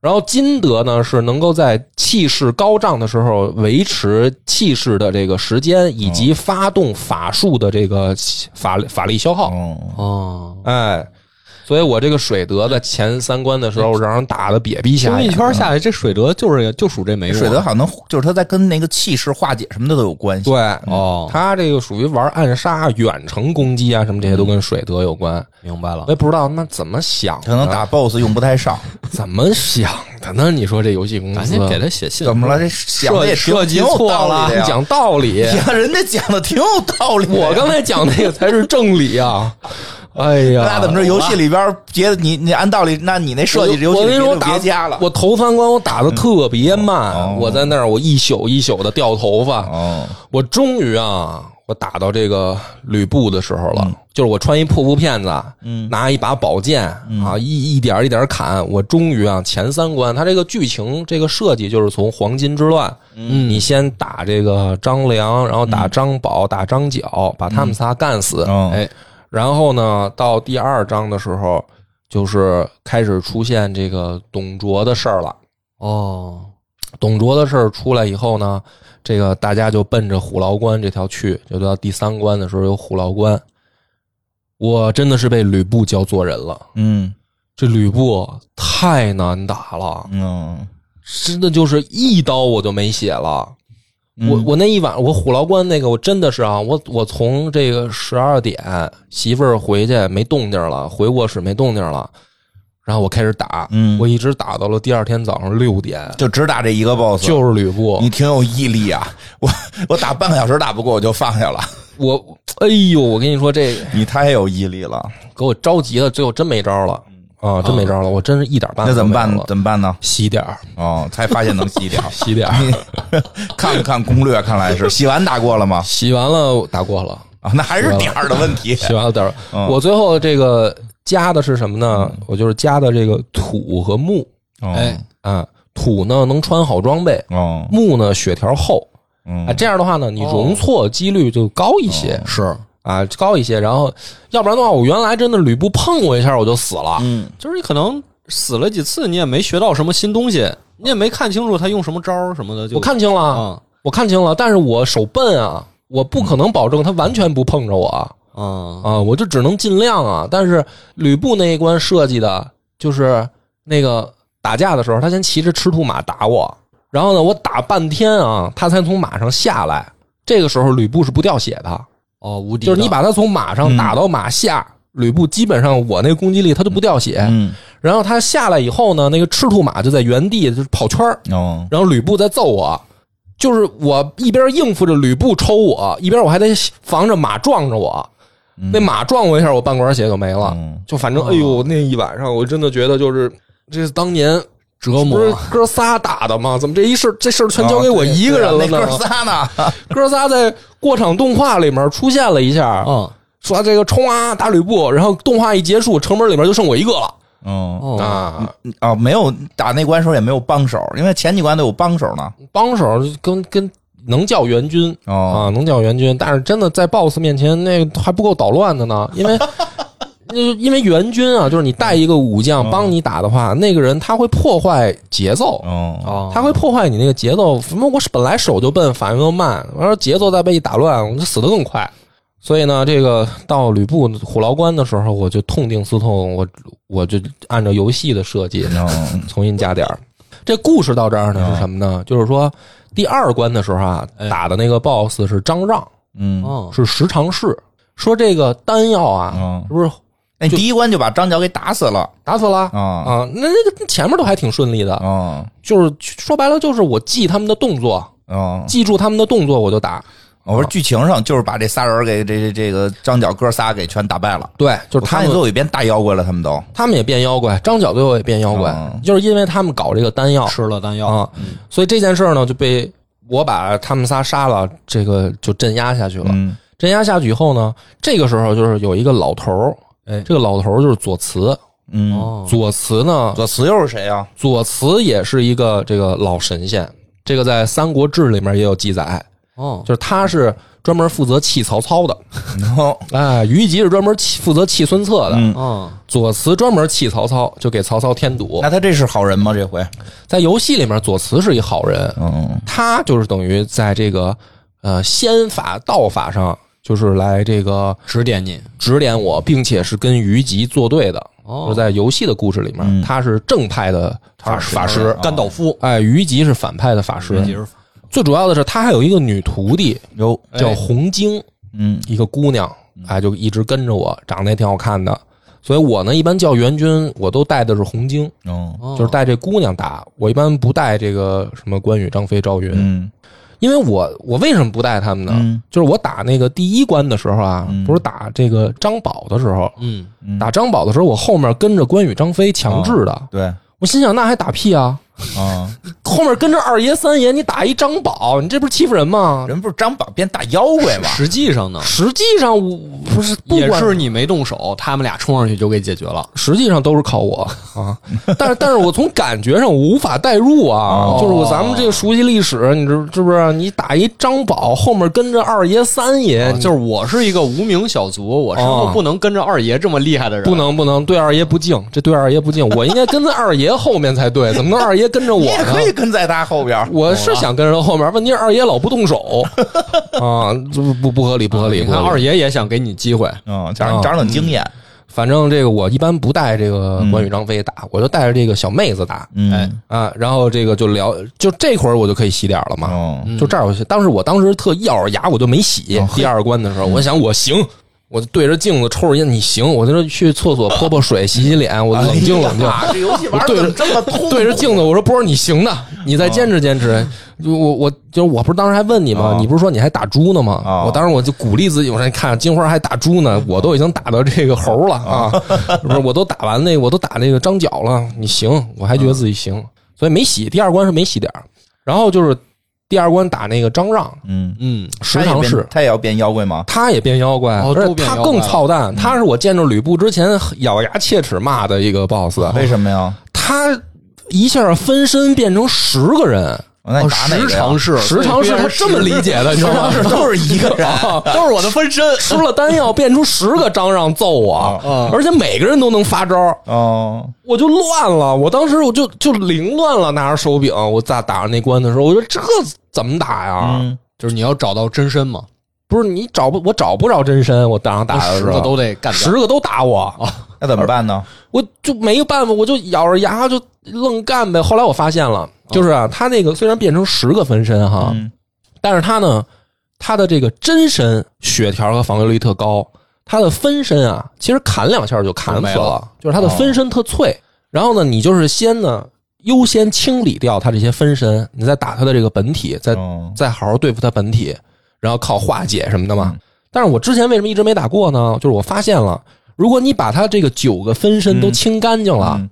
然后金德呢，是能够在气势高涨的时候维持气势的这个时间，以及发动法术的这个法法力消耗。哦，哦，哎，所以我这个水德在前三关的时候，让人打的瘪逼瞎这么一。圈下来，这水德就是就属这没用。水德好像能，就是他在跟那个气势化解什么的都有关系。对，哦，他这个属于玩暗杀、远程攻击啊，什么这些都跟水德有关。明白了我。也不知道那怎么想的，可能打 boss 用不太上，怎么想的呢？你说这游戏公司赶紧给他写信。怎么了？这想的也挺设计错了道理的。讲道理？呀，人家讲的挺有道理。我刚才讲那个才是正理啊！哎呀，那怎么着？游戏里边别的你你按道理，那你那设计游戏我跟你说，里别就打别加了。我头三关我打的特别慢，哦我在那儿我一宿一宿的掉头发。哦，我终于啊，我打到这个吕布的时候了，就是我穿一破布片子，嗯。拿一把宝剑、啊，一一点一点砍。我终于啊，前三关它这个剧情这个设计就是从黄巾之乱，嗯，你先打这个张良，然后打张宝，打张角，把他们仨干死，哦。哎，然后呢，到第二章的时候，就是开始出现这个董卓的事儿了。哦，董卓的事儿出来以后呢，这个大家就奔着虎牢关这条去，就到第三关的时候有虎牢关。我真的是被吕布教做人了，嗯这吕布太难打了，嗯，真的就是一刀我就没血了。我嗯我那一晚我虎牢关那个我真的是啊，我我从这个十二点媳妇儿回去没动静了，回卧室没动静了，然后我开始打，嗯我一直打到了第二天早上六点，就只打这一个 boss，就是吕布，你挺有毅力啊！我我打半个小时打不过我就放下了，我哎呦，我跟你说这个你太有毅力了。给我着急了，最后真没招了啊，真没招了，我真是一点办法那怎么办怎么办呢？洗点儿，哦，才发现能洗掉。洗点儿，看了看攻略？看来是洗完打过了吗？洗完了打过了，啊，那还是点儿的问题。洗完了点儿。嗯我最后这个加的是什么呢？我就是加的这个土和木。哦。哎，啊，土呢能穿好装备，哦，木呢血条厚。嗯。啊，这样的话呢，你容错几率就高一些。是。啊，高一些。然后要不然的话，我原来真的吕布碰我一下我就死了。嗯。就是你可能死了几次，你也没学到什么新东西，你也没看清楚他用什么招儿什么的。就我看清了，啊我看清了，但是我手笨啊，我不可能保证他完全不碰着我啊啊，我就只能尽量啊。但是吕布那一关设计的就是那个打架的时候，他先骑着赤兔马打我，然后呢，我打半天啊，他才从马上下来。这个时候吕布是不掉血的，哦，无敌！就是你把他从马上打到马下，吕布基本上我那个攻击力他就不掉血。嗯然后他下来以后呢，那个赤兔马就在原地就是跑圈儿哦然后吕布在揍我，就是我一边应付着吕布抽我，一边我还得防着马撞着我。那马撞我一下，我半管血就没了。嗯就反正，哎呦，那一晚上我真的觉得就是这是当年折磨不是哥仨打的吗？怎么这一事这事儿全交给我一个人了呢？哥仨呢？哥仨在过场动画里面出现了一下，嗯，说这个冲啊打吕布，然后动画一结束，城门里面就剩我一个了。嗯哦，啊，啊，没有打那关时候也没有帮手，因为前几关都有帮手呢。帮手跟跟能叫援军啊，哦，能叫援军，但是真的在 BOSS 面前那个还不够捣乱的呢，因为。那因为援军啊，就是你带一个武将嗯帮你打的话，那个人他会破坏节奏，他会破坏你那个节奏。什么我是本来手就笨，反应又慢，完了节奏再被一打乱，我就死得更快。所以呢，这个到吕布虎牢关的时候，我就痛定思痛，我我就按照游戏的设计嗯重新加点儿。这故事到这儿呢是什么呢？就是说第二关的时候啊，哎打的那个 BOSS 是张让，嗯哦，是十常侍。说这个丹药啊，嗯，是不是那第一关就把张角给打死了打死了啊啊？那那个前面都还挺顺利的，啊就是说白了就是我记他们的动作，啊！记住他们的动作我就打。我说剧情上就是把这仨人给这这这个张角哥仨给全打败了。对，就是他们最后也变大妖怪了，他们都。他们也变妖怪，张角最后也变妖怪，嗯。就是因为他们搞这个丹药吃了丹药。啊，所以这件事儿呢就被我把他们仨杀了，这个就镇压下去了。嗯。镇压下去以后呢，这个时候就是有一个老头儿，哎。这个老头儿就是左慈，嗯，哦，左慈呢，左慈又是谁啊？左慈也是一个这个老神仙，这个在《三国志》里面也有记载，哦，就是他是专门负责气曹操的，哦。哎，虞吉是专门气负责气孙策的，嗯，哦，左慈专门气曹操，就给曹操添堵。那他这是好人吗？这回？在游戏里面，左慈是一好人，嗯他就是等于在这个呃仙法道法上，就是来这个指点你，指点我，并且是跟虞吉作对的。哦。就在游戏的故事里面，嗯。他是正派的法师，甘道夫，哎，虞吉是反派的法师。最主要的是，他还有一个女徒弟有叫红晶，嗯。一个姑娘，哎，就一直跟着我，长得也挺好看的。所以我呢，一般叫援军，我都带的是红晶，就是带这姑娘打。我一般不带这个什么关羽、张飞、赵云，嗯。因为我我为什么不带他们呢？嗯。就是我打那个第一关的时候啊，嗯。不是打这个张宝的时候，嗯，嗯。打张宝的时候，我后面跟着关羽、张飞强制的。对。我心想，那还打屁啊！啊，后面跟着二爷、三爷，你打一张宝，你这不是欺负人吗？人不是张宝变大妖怪吗？实际上呢，实际上我不是不管也是你没动手，他们俩冲上去就给解决了。实际上都是靠我啊，但是但是我从感觉上我无法代入啊，哦就是我咱们这个熟悉历史，你知是不是？你打一张宝，后面跟着二爷、三爷，你就是我是一个无名小卒，我是哦不能跟着二爷这么厉害的人，不能不能对二爷不敬，这对二爷不敬，我应该跟在二爷后面才对，怎么能二爷跟着我你也？可以跟在他后边。我是想跟着他后面，问题是二爷老不动手 啊，这不不不合理，不合理。你看二爷也想给你机会，嗯，长长长经验。反正这个我一般不带这个关羽、张飞打，我就带着这个小妹子打嗯哎啊，然后这个就聊，就这会儿我就可以洗点了嘛。哦就这儿我当时我当时特咬着牙，我就没洗。哦第二关的时候，我想我行，我就对着镜子抽着烟，你行，我就去厕所泼泼水、洗洗脸，我冷静冷静。哎呀这游戏玩的对着怎么这么痛？对着镜子，我说波儿，你行的，你再坚持坚持。就我我就是我不是当时还问你吗哦？你不是说你还打猪呢吗？哦我当时我就鼓励自己，我说你看金花还打猪呢，我都已经打到这个猴了啊，不是我都打完那个我都打那个张角了，你行，我还觉得自己行，所以没洗。第二关是没洗点儿，然后就是第二关打那个张让嗯，嗯，十常侍。他也要变妖怪吗？他也变妖怪，哦而且他更操蛋。他是我见着吕布之前咬牙切齿骂的一个 boss，为什么呀？他一下分身变成十个人，那你打哪十个呀？常侍，十常侍他这么理解的，你知道吗？都是一个人。都是我的分身，吃了丹药变出十个张让揍我，啊而且每个人都能发招，哦，我就乱了。我当时我就就凌乱了，拿着手柄，我咋打上那关的时候，我说这怎么打呀？嗯，就是你要找到真身嘛，不是你找不我找不着真身，我打上打的时候十个都得干掉十个都打我，那怎么办呢？我就没有办法，我就咬着牙就愣干呗。后来我发现了，就是啊，他那个虽然变成十个分身哈，嗯但是他呢，他的这个真身血条和防御力特高，他的分身啊，其实砍两下就砍死了就没了，就是他的分身特脆。然后呢，你就是先呢优先清理掉他这些分身，你再打他的这个本体，再哦再好好对付他本体，然后靠化解什么的嘛嗯。但是我之前为什么一直没打过呢？就是我发现了，如果你把他这个九个分身都清干净了，嗯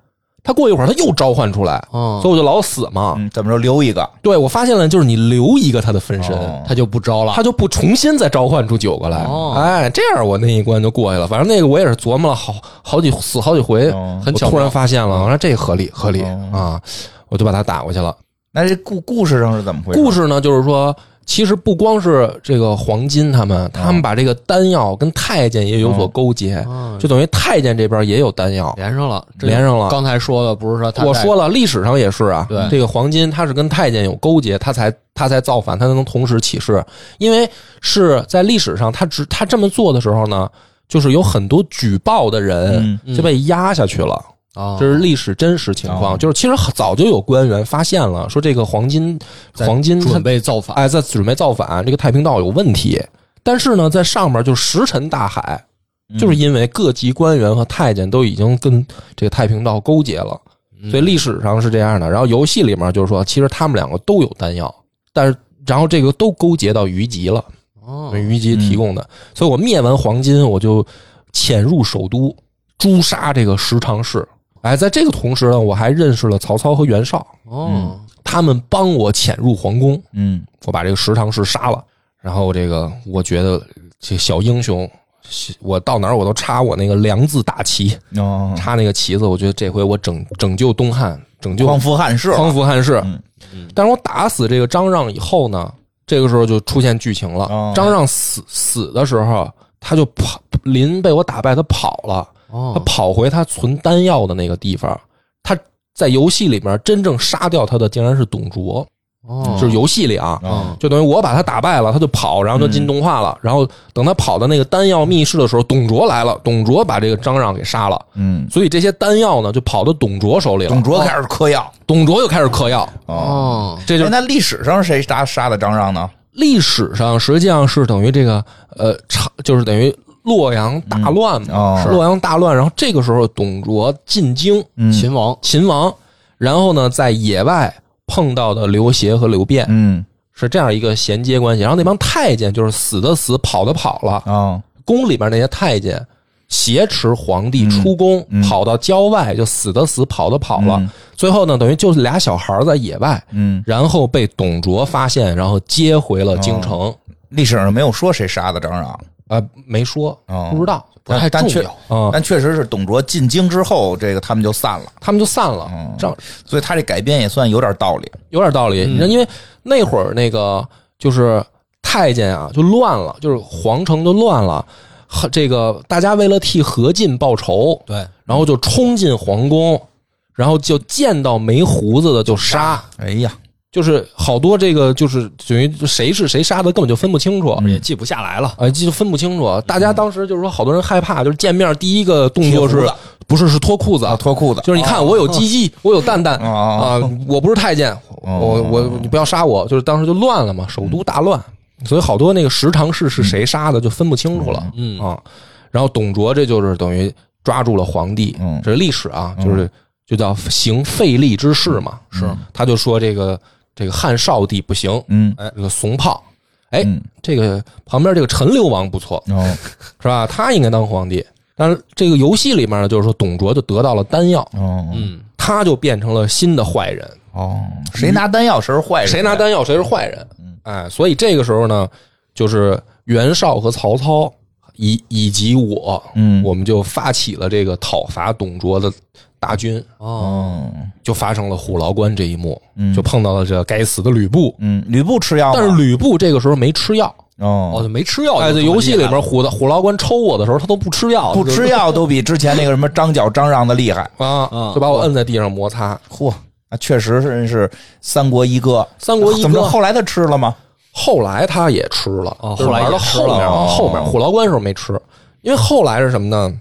他过一会儿他又召唤出来，哦所以我就老死嘛。嗯，怎么着留一个？对我发现了，就是你留一个他的分身，哦他就不招了。他就不重新再召唤出九个来。哦哎，这样我那一关就过去了。反正那个我也是琢磨了好好几死好几回，哦很巧突然发现了，我说这合理合理哦啊，我就把他打过去了。那这故故事上是怎么回事？故事呢，就是说，其实不光是这个黄金他们，他们把这个丹药跟太监也有所勾结，嗯就等于太监这边也有丹药。连上了，连上了刚才说的不是说我说了，历史上也是啊，对这个黄金他是跟太监有勾结，他才他才造反，他才能同时起事。因为是在历史上，他只他这么做的时候呢，就是有很多举报的人嗯就被压下去了。啊，这是历史真实情况，哦就是其实早就有官员发现了，说这个黄金黄金准备造反。哎，在准备造反，这个太平道有问题。但是呢，在上面就石沉大海，嗯就是因为各级官员和太监都已经跟这个太平道勾结了，嗯所以历史上是这样的。然后游戏里面就是说，其实他们两个都有丹药，但是然后这个都勾结到虞姬了，哦，虞姬提供的。所以我灭完黄金，我就潜入首都，诛杀这个十常侍。哎，在这个同时呢，我还认识了曹操和袁绍，哦，他们帮我潜入皇宫。嗯我把这个十常侍杀了，然后这个我觉得这小英雄，我到哪儿我都插我那个梁字大旗，哦，插那个旗子，我觉得这回我拯拯救东汉，拯救匡扶汉室，匡扶汉室。嗯但是我打死这个张让以后呢，这个时候就出现剧情了。哦张让死死的时候，他就跑，临被我打败，他跑了，他哦，跑回他存丹药的那个地方。他在游戏里面真正杀掉他的，竟然是董卓，哦，就是游戏里啊。哦就等于我把他打败了，他就跑，然后就进动画了。然后等他跑到那个丹药密室的时候，董卓来了，董卓把这个张让给杀了。嗯，所以这些丹药呢，就跑到董卓手里了。董卓开始嗑药董卓又开始嗑药，哦。哦，这就哎那历史上谁杀杀的张让呢？历史上实际上是等于这个呃，长就是等于洛阳大乱嘛，洛阳大乱。然后这个时候，董卓进京，嗯秦王秦王，然后呢，在野外碰到的刘协和刘辩，嗯是这样一个衔接关系。然后那帮太监就是死的死，跑的跑了，哦宫里边那些太监挟持皇帝出宫，嗯跑到郊外就死的死，跑的跑了。嗯最后呢，等于就是俩小孩在野外，嗯，然后被董卓发现，然后接回了京城。历史上没有说谁杀的张让，啊，没说，哦不知道不太确重要。啊，但确实是董卓进京之后，这个他们就散了，他们就散了。嗯这样所以他这改编也算有点道理。有点道理。因为那会儿那个就是太监啊，就乱了，就是皇城就乱了。和这个大家为了替何进报仇，对，然后就冲进皇宫，然后就见到没胡子的就杀，哎呀，就是好多这个就是等于谁是谁杀的根本就分不清楚。也记不下来了。啊，就分不清楚。大家当时就是说，好多人害怕，就是见面第一个动作是不是是脱裤子。啊，脱裤子，就是你看我有鸡鸡，我有蛋蛋哦。啊，我不是太监，哦。我我你不要杀我，就是当时就乱了嘛，首都大乱，所以好多那个十常侍是谁杀的就分不清楚了，嗯。啊，然后董卓这就是等于抓住了皇帝嗯，这是历史啊，就是就叫行废立之事嘛，是。他就说这个这个汉少帝不行，嗯哎，这个怂炮，哎，嗯这个旁边这个陈留王不错，哦是吧？他应该当皇帝。但是这个游戏里面呢，就是说董卓就得到了丹药，哦嗯，他就变成了新的坏人。哦，谁拿丹药谁是坏人？谁拿丹药谁是坏人。哎，所以这个时候呢，就是袁绍和曹操以以及我，嗯我们就发起了这个讨伐董卓的大军，哦，哦就发生了虎牢关这一幕，嗯就碰到了这该死的吕布。嗯，吕布吃药，但是吕布这个时候没吃药，哦，哦就没吃药。哎，在游戏里边虎的虎牢关抽我的时候，他都不吃药，不吃药都比之前那个什么张角张让的厉害。啊，嗯就把我摁在地上摩擦。嚯，那确实是是三国一哥。三国一怎么着？哥后来他吃了吗？后来他也吃了，后来也吃后面，了哦后面虎牢关时候没吃，因为后来是什么呢？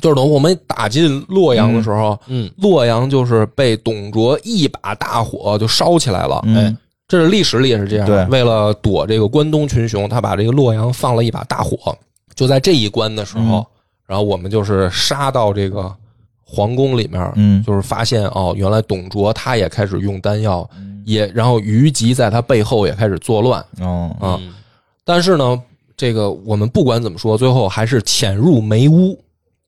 就是等我们打进洛阳的时候，嗯，洛阳就是被董卓一把大火就烧起来了。嗯哎，这是历史里也是这样。对为了躲这个关东群雄，他把这个洛阳放了一把大火。就在这一关的时候，嗯然后我们就是杀到这个皇宫里面，嗯就是发现哦，原来董卓他也开始用丹药，嗯也然后虞姬在他背后也开始作乱哦啊。嗯但是呢，这个我们不管怎么说，最后还是潜入梅屋，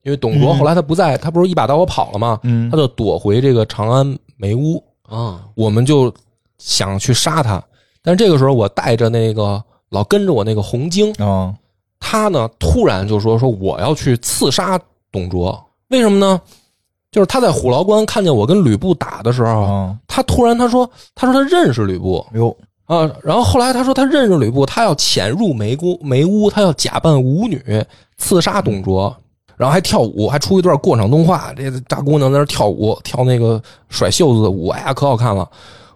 因为董卓后来他不在，他不是一把刀我跑了吗？嗯他就躲回这个长安梅屋，啊，我们就想去杀他，但是这个时候我带着那个老跟着我那个红巾，哦他呢突然就说说我要去刺杀董卓，为什么呢？就是他在虎牢关看见我跟吕布打的时候，哦，他突然他说他说他认识吕布哟，啊，然后后来他说他认识吕布，他要潜入梅屋梅屋，他要假扮舞女刺杀董卓。然后还跳舞，还出一段过场动画，这大姑娘在那跳舞，跳那个甩袖子的舞，哎呀，可好看了。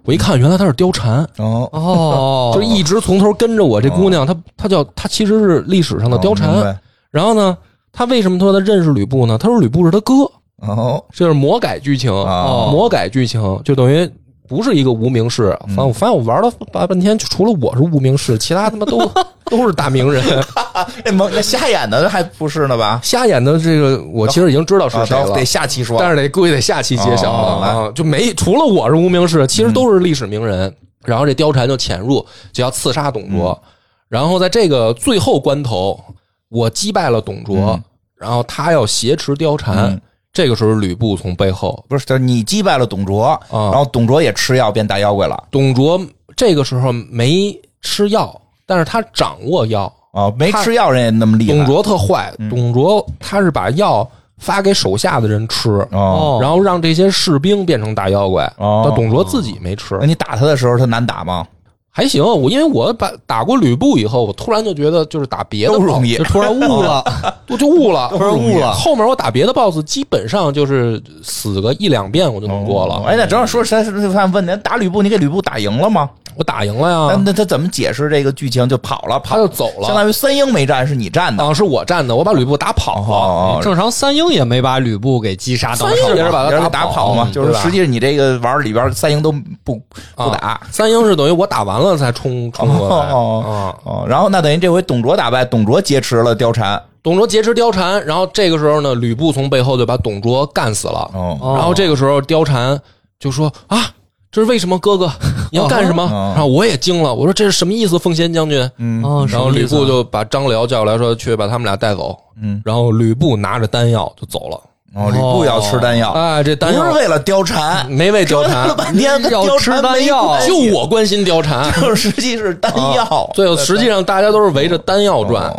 我一看，原来她是貂蝉，哦，哦，就一直从头跟着我。这姑娘，她她叫她其实是历史上的貂蝉。哦然后呢，她为什么说她认识吕布呢？她说吕布是她哥，哦，这是魔改剧情，哦魔改剧情就等于不是一个无名氏。反正我发现我玩了半半天，就除了我是无名氏，其他他妈都 都是大名人。那蒙那瞎眼的还不是呢吧？瞎眼的这个，我其实已经知道是啊，谁了。得得下期说，但是得估计得下期揭晓了哦啊！就没除了我是无名氏，其实都是历史名人。然后这貂蝉就潜入，就要刺杀董卓。然后在这个最后关头，我击败了董卓，然后他要挟持貂蝉。嗯这个时候，吕布从背后，不是，就是你击败了董卓，啊然后董卓也吃药变大妖怪了董卓这个时候没吃药，但是他掌握药。啊，没他吃药人也那么厉害。董卓特坏，董卓他是把药发给手下的人吃，哦，然后让这些士兵变成大妖怪。哦但董卓自己没吃那。你打他的时候，他难打吗？还行，我因为我把打过吕布以后，我突然就觉得就是打别的容易就突然悟了，我就悟了，突然悟了后面我打别的 BOSS，基本上就是死个一两遍我就能过了。哦哎，那正好说实在是，想问你，打吕布，你给吕布打赢了吗？我打赢了呀，那他怎么解释这个剧情？就跑了，跑他就走了。相当于三英没战，是你战的。啊，是我战的，我把吕布打跑了。哦，正常三英也没把吕布给击杀到三英也是把他打打跑嘛，嗯就是实际上你这个玩儿里边三英都不不打啊。三英是等于我打完了才冲冲过来哦啊。哦，然后那等于这回董卓打败，董卓劫持了貂蝉。董卓劫持貂蝉，然后这个时候呢，吕布从背后就把董卓干死了。哦，哦然后这个时候貂蝉就说啊。这是为什么，哥哥？你要干什么？哦然后我也惊了，我说这是什么意思，奉先将军？嗯哦，然后吕布就把张辽叫过来说，去把他们俩带走。嗯，然后吕布拿着丹药就走了。哦，吕布要吃丹药，哎，这丹药不是为了貂蝉，没为貂说了蝉，半天要吃丹没药就我关心貂蝉。就是实际是丹药。最后实际上大家都是围着丹药转。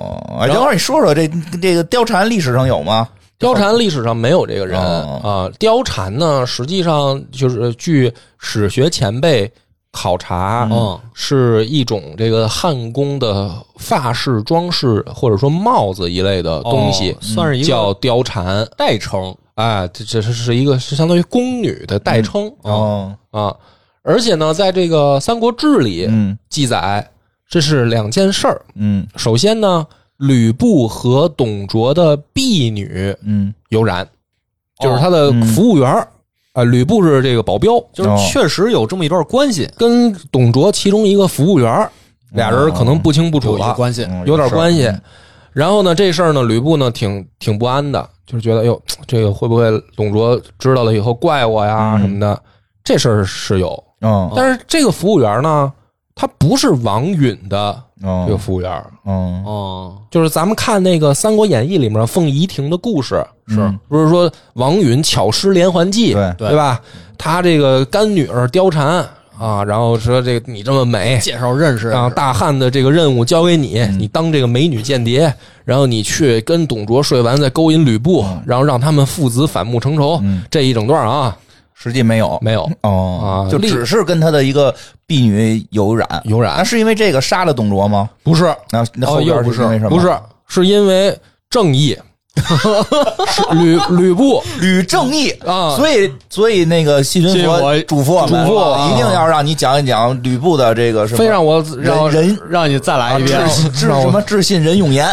等会儿你说说这这个貂蝉历史上有吗？貂蝉历史上没有这个人哦啊。貂蝉呢，实际上就是据史学前辈考察，嗯是一种这个汉宫的发饰装饰或者说帽子一类的东西哦，算是一个叫貂蝉。代称。哎，这这是是一个是相当于宫女的代称哦，啊。而且呢，在这个《三国志》里嗯记载，这是两件事儿。嗯首先呢，吕布和董卓的婢女嗯。有染，就是他的服务员儿啊、吕布是这个保镖，就是哦。确实有这么一段关系，跟董卓其中一个服务员儿俩人可能不清不楚了，有一个关系。嗯有点关系。然后呢，这事儿呢，吕布呢挺挺不安的，就是觉得哟，这个会不会董卓知道了以后怪我呀嗯。什么的？这事儿是有，嗯但是这个服务员呢，他不是王允的嗯这个服务员，嗯哦，就是咱们看那个《三国演义》里面凤仪亭的故事，是。不是说王允巧施连环计，对。对对吧？他这个干女儿貂蝉啊，然后说这个你这么美，介绍认识。啊，大汉的这个任务交给你，你当这个美女间谍，然后你去跟董卓睡完再勾引吕布，然后让他们父子反目成仇，嗯。这一整段啊实际没有。没有。啊，哦就只是跟他的一个婢女有染。有染。那，是因为这个杀了董卓吗？不是。那那后哦，又边不是。因为什么？不是，是因为正义，是 吕吕布。吕正义。啊。所以所以那个细菌细菌佛佛嘱咐我们，嘱咐啊一定要让你讲一讲吕布的这个什么，非让我让人人让你再来一遍。啊。治治什么致信人永言，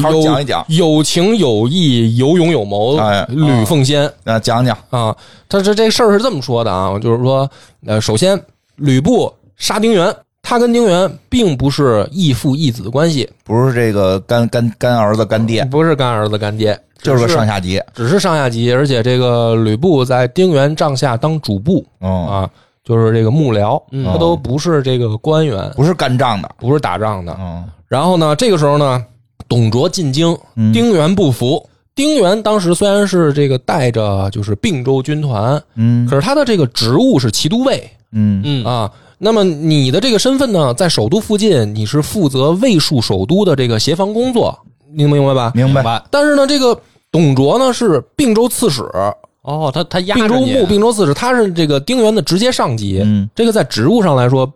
好好对有讲一讲。有情有义有勇有谋哎，吕奉先。啊，讲讲。啊，他这这事儿是这么说的啊，就是说，呃，首先吕布杀丁原，他跟丁原并不是义父义子的关系，不是这个干干干儿子干爹，不是干儿子干爹，就是个上下级。只是上下级，而且这个吕布在丁原帐下当主簿哦，啊，就是这个幕僚，嗯。他都不是这个官员，不是干仗的。不是打仗的。嗯然后呢，这个时候呢，董卓进京，嗯丁原不服，丁原当时虽然是这个带着就是并州军团，嗯可是他的这个职务是骑都尉嗯嗯啊。那么你的这个身份呢，在首都附近，你是负责卫戍首都的这个协防工作，你明白吧？明白。白但是呢，这个董卓呢是并州刺史，哦，他他压并州牧、并州刺史，他是这个丁原的直接上级。嗯这个在职务上来说，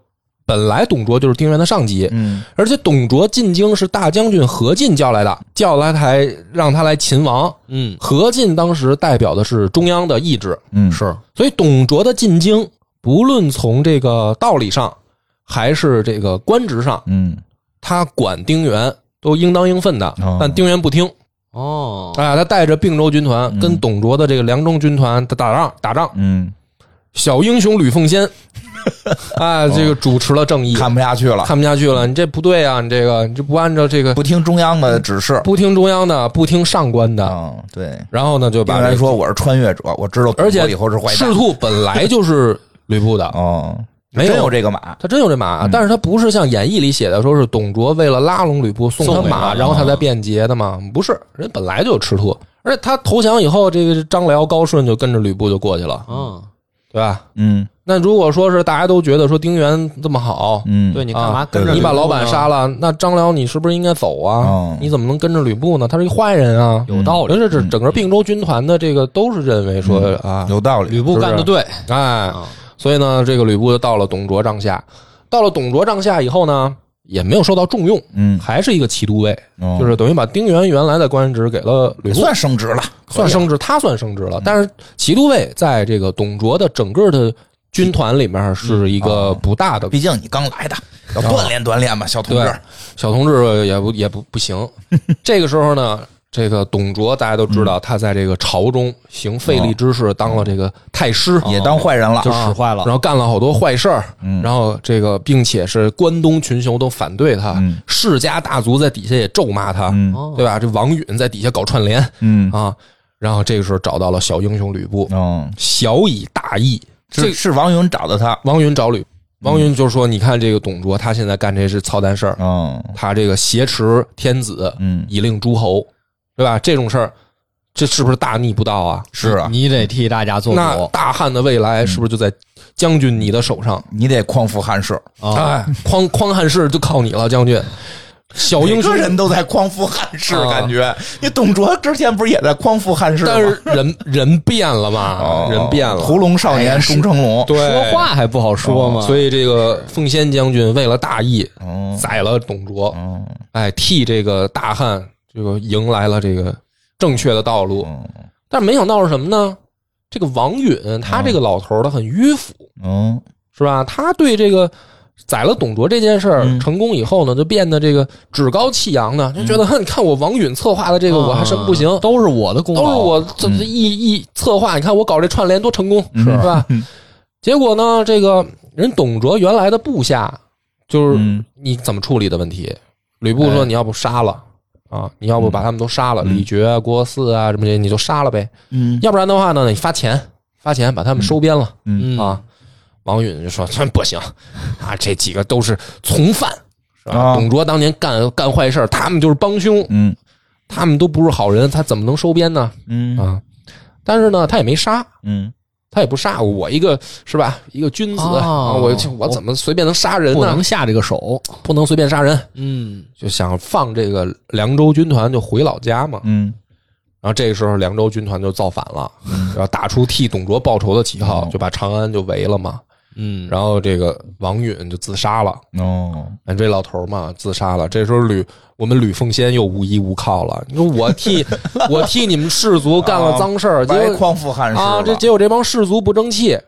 本来董卓就是丁原的上级，嗯。而且董卓进京是大将军何进叫来的，叫来才让他来擒王。嗯。何进当时代表的是中央的意志，嗯。是。所以董卓的进京，不论从这个道理上，还是这个官职上，嗯。他管丁原都应当应分的哦，但丁原不听。哦，哎，他带着并州军团跟董卓的这个凉州军团打仗，打仗。嗯，小英雄吕奉先，哎，这个主持了正义，看不下去了，看不下去了，你这不对啊，你这个你这不按照这个不听中央的指示。不听中央的，不听上官的，嗯，对。然后呢就把这丁原说我是穿越者，我知道而且以后是坏蛋。赤兔本来就是吕布的，哦，没有。这个马。他真有这马，但是他不是像演义里写的说是董卓为了拉拢吕布送他马，然后他才变节的嘛？不是，人本来就有赤兔，而且他投降以后，这个张辽、高顺就跟着吕布就过去了，嗯，对吧？嗯那如果说是大家都觉得说丁原这么好，嗯，对你干啊嘛跟着你把老板杀了，那张辽你是不是应该走啊哦？你怎么能跟着吕布呢？他是一坏人啊！有道理，我觉得这整个并州军团的这个都是认为说啊，有道理。吕布干的对哎，啊，所以呢，这个吕布就到了董卓帐下。到了董卓帐下以后呢，也没有受到重用，嗯，还是一个骑都尉，哦就是等于把丁原原来的官职给了吕布，算升职了，算升职，他算升职了。但是骑都尉在这个董卓的整个的军团里面是一个不大的，毕竟你刚来的，要锻炼锻炼嘛，小同志。小同志也不也不不行。这个时候呢，这个董卓大家都知道，他在这个朝中行废立之事，当了这个太师，也当坏人了。就，使坏了。然，后干了好多坏事儿，嗯。然后这个并且是关东群雄都反对他，嗯。世家大族在底下也咒骂他，对吧？这王允在底下搞串联嗯。啊，然后这个时候找到了小英雄吕布，哦，小以大义，这是是王允找的他，王允找吕，王允就说：“你看这个董卓，他现在干这是操蛋事儿，嗯，他这个挟持天子，嗯，以令诸侯，对吧？这种事儿，这是不是大逆不道啊？是啊，你得替大家做那主大汉的未来是不是就在将军你的手上？你得匡扶汉室，啊，哎，匡匡汉室就靠你了，将军。小英雄，人都在匡扶汉室，啊感觉你董卓之前不是也在匡扶汉室吗？但是人人变了嘛，哦人变了。屠龙少年钟成龙，对，说话还不好说吗？所以这个奉先将军为了大义，哦宰了董卓，哦哎，替这个大汉这个迎来了这个正确的道路。哦但没想到是什么呢？这个王允他这个老头儿他很迂腐，哦，是吧？他对这个宰了董卓这件事儿、嗯成功以后呢，就变得这个趾高气扬的，就觉得，哼，你看我王允策划的这个，我还什么不行？啊都是我的功劳，都是我这这一一策划，你看我搞这串联多成功，嗯是吧？结果呢，这个人董卓原来的部下就是嗯你怎么处理的问题。吕布说：“哎你要不杀了啊，你要不把他们都杀了，嗯。李傕啊、郭汜啊什么的，你就杀了呗。嗯。要不然的话呢，你发钱，发钱把他们收编了嗯。啊。”王允就说：“真 不行啊，这几个都是从犯，是吧？啊。董卓当年干干坏事儿，他们就是帮凶，嗯。他们都不是好人，他怎么能收编呢？嗯。啊，但是呢，他也没杀，嗯他也不杀我一个是吧？一个君子我就我怎么随便能杀人呢不能？下这个手，不能随便杀人，嗯就想放这个凉州军团就回老家嘛。嗯然后这个时候，凉州军团就造反了，然后打出替董卓报仇的旗号，哦就把长安就围了嘛。嗯，然后这个王允就自杀了，哦，俺这老头儿嘛自杀了。这时候吕我们吕奉先又无依无靠了。你说我替 我替你们士族干了脏事儿，结果匡扶汉室啊，这结果这帮士族不争气，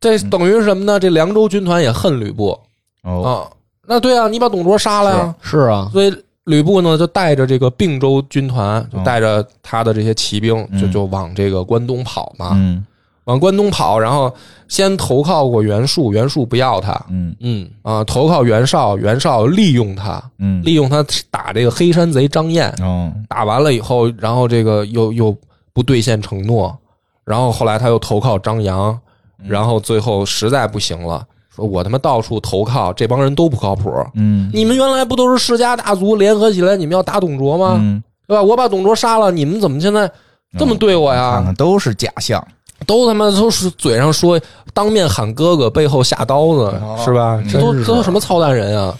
这等于是什么呢？这凉州军团也恨吕布。哦。啊。那对啊，你把董卓杀了呀，是啊，所以吕布呢就带着这个并州军团，就嗯带着他的这些骑兵，就嗯。就往这个关东跑嘛，嗯往关东跑，然后先投靠过袁术，袁术不要他嗯嗯啊，投靠袁绍，袁绍利用他，嗯利用他打这个黑山贼张燕，哦打完了以后，然后这个又又不兑现承诺，然后后来他又投靠张扬，嗯然后最后实在不行了，说我他妈到处投靠，这帮人都不靠谱。嗯你们原来不都是世家大族联合起来，你们要打董卓吗？嗯对吧？我把董卓杀了，你们怎么现在这么对我看呀？看都是假象，都他妈都是嘴上说，当面喊哥哥，背后下刀子，是吧？这都这都什么操蛋人啊？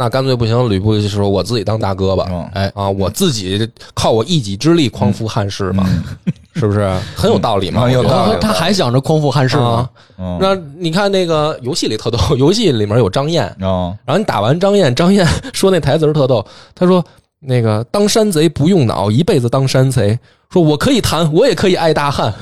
那干脆不行，吕布就说我自己当大哥吧。嗯哎，啊，我自己靠我一己之力匡扶汉室嘛，是不是很有道理嘛？嗯有道理他他还想着匡扶汉室啊呢。。嗯，那你看那个游戏里特逗，游戏里面有张燕，哦，然后你打完张燕，张燕说那台词特逗，他说那个当山贼不用脑，一辈子当山贼。说我可以谈，我也可以爱大汉。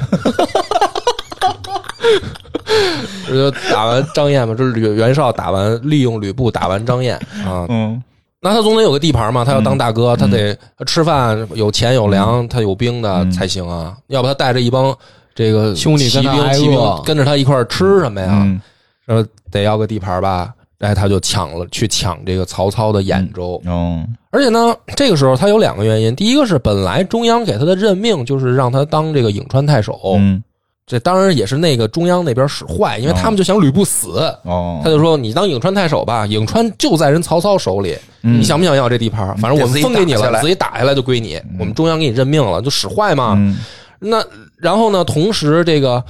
这 就打完张燕嘛，这是吕袁绍打完，利用吕布打完张燕啊。嗯那他总得有个地盘嘛，他要当大哥，他得吃饭有钱有粮，他有兵的嗯才行啊。要不他带着一帮这个兄弟骑兵跟着他一块吃什么呀？嗯说得要个地盘吧，哎，他就抢了，去抢这个曹操的兖州。哦，而且呢，这个时候他有两个原因，第一个是本来中央给他的任命就是让他当这个颍川太守，嗯。这当然也是那个中央那边使坏，因为他们就想吕布死，哦，他就说你当颍川太守吧，颍川就在人曹操手里，嗯。你想不想要这地盘？反正我们分给你了，自己打下来就归你，我们中央给你任命了，就使坏嘛。嗯。那然后呢，同时这个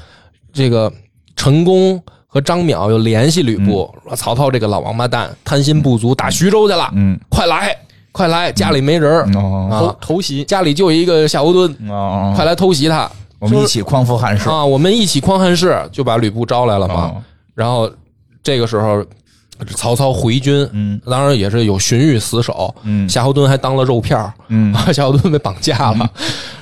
这个陈宫和张淼又联系吕布，说曹操这个老王八蛋贪心不足，打徐州去了，嗯。快来快来，家里没人儿。哦。啊，偷袭。家里就一个夏侯惇，哦，快来偷袭他。我们一起匡扶汉室。啊！我们一起匡汉室，就把吕布招来了嘛。哦。然后这个时候，曹操回军，嗯。当然也是有荀彧死守，嗯。夏侯惇还当了肉片儿嗯。啊，夏侯惇被绑架了，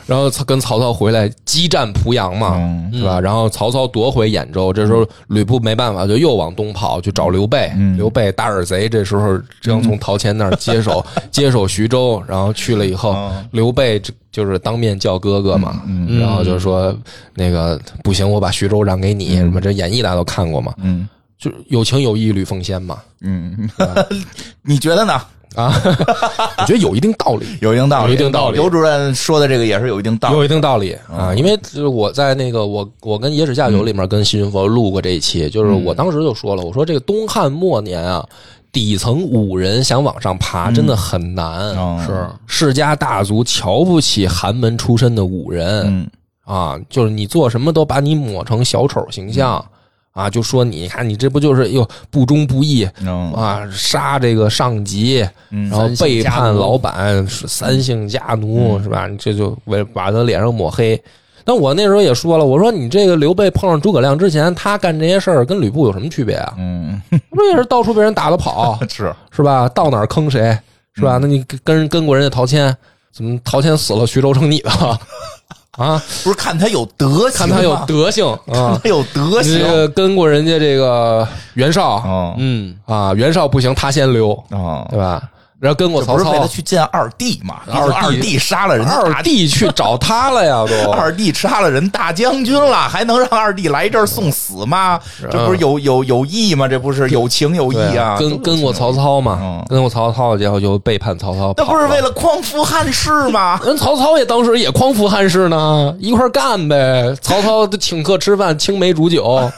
然后跟曹操回来激战濮阳嘛，嗯。是吧？然后曹操夺回兖州，这时候吕布没办法，就又往东跑去找刘备。嗯。刘备大耳贼，这时候刚从陶谦那儿接手 接手徐州，然后去了以后嗯，刘备这就是当面叫哥哥嘛，嗯。然后就说那个不行，我把徐州让给你，什么这演义大家都看过嘛，嗯就有情有义吕奉先嘛，嗯，你觉得呢？啊，我觉得有一定道理。有一定道理，有一定道理。刘主任说的这个也是有一定道理。有一定道理啊，因为就是我在那个我我跟野史下酒里面跟西云佛录过这一期，就是我当时就说了，我说这个东汉末年啊，底层武人想往上爬真的很难，哦是。世家大族瞧不起寒门出身的武人嗯。啊，就是你做什么都把你抹成小丑形象。啊，就说你看你这不就是又不忠不义嗯啊，杀这个上级，嗯然后背叛老板，是三姓家奴，是吧？你这就为把他脸上抹黑。但我那时候也说了，我说你这个刘备碰上诸葛亮之前，他干这些事儿跟吕布有什么区别啊？嗯，不也是到处被人打了跑，是是吧？到哪儿坑谁，是吧？那你跟跟过人家陶谦，怎么陶谦死了，徐州成你的了 啊？不是看他有德行，看他有德行啊！他有德行这个跟过人家这个袁绍哦嗯，啊，袁绍不行，他先溜，啊，对吧？然后跟过曹操不是为了，去见二弟嘛？二弟二弟杀了人大二弟去找他了呀，都 二弟杀了人大将军了，还能让二弟来这儿送死吗？这不是有有有义吗？这不是有情有义对啊！跟跟过曹操嘛嗯，跟过曹操，然后就背叛曹操，那不是为了匡扶汉室吗？人曹操也当时也匡扶汉室呢，一块儿干呗。曹操请客吃饭，青梅煮酒，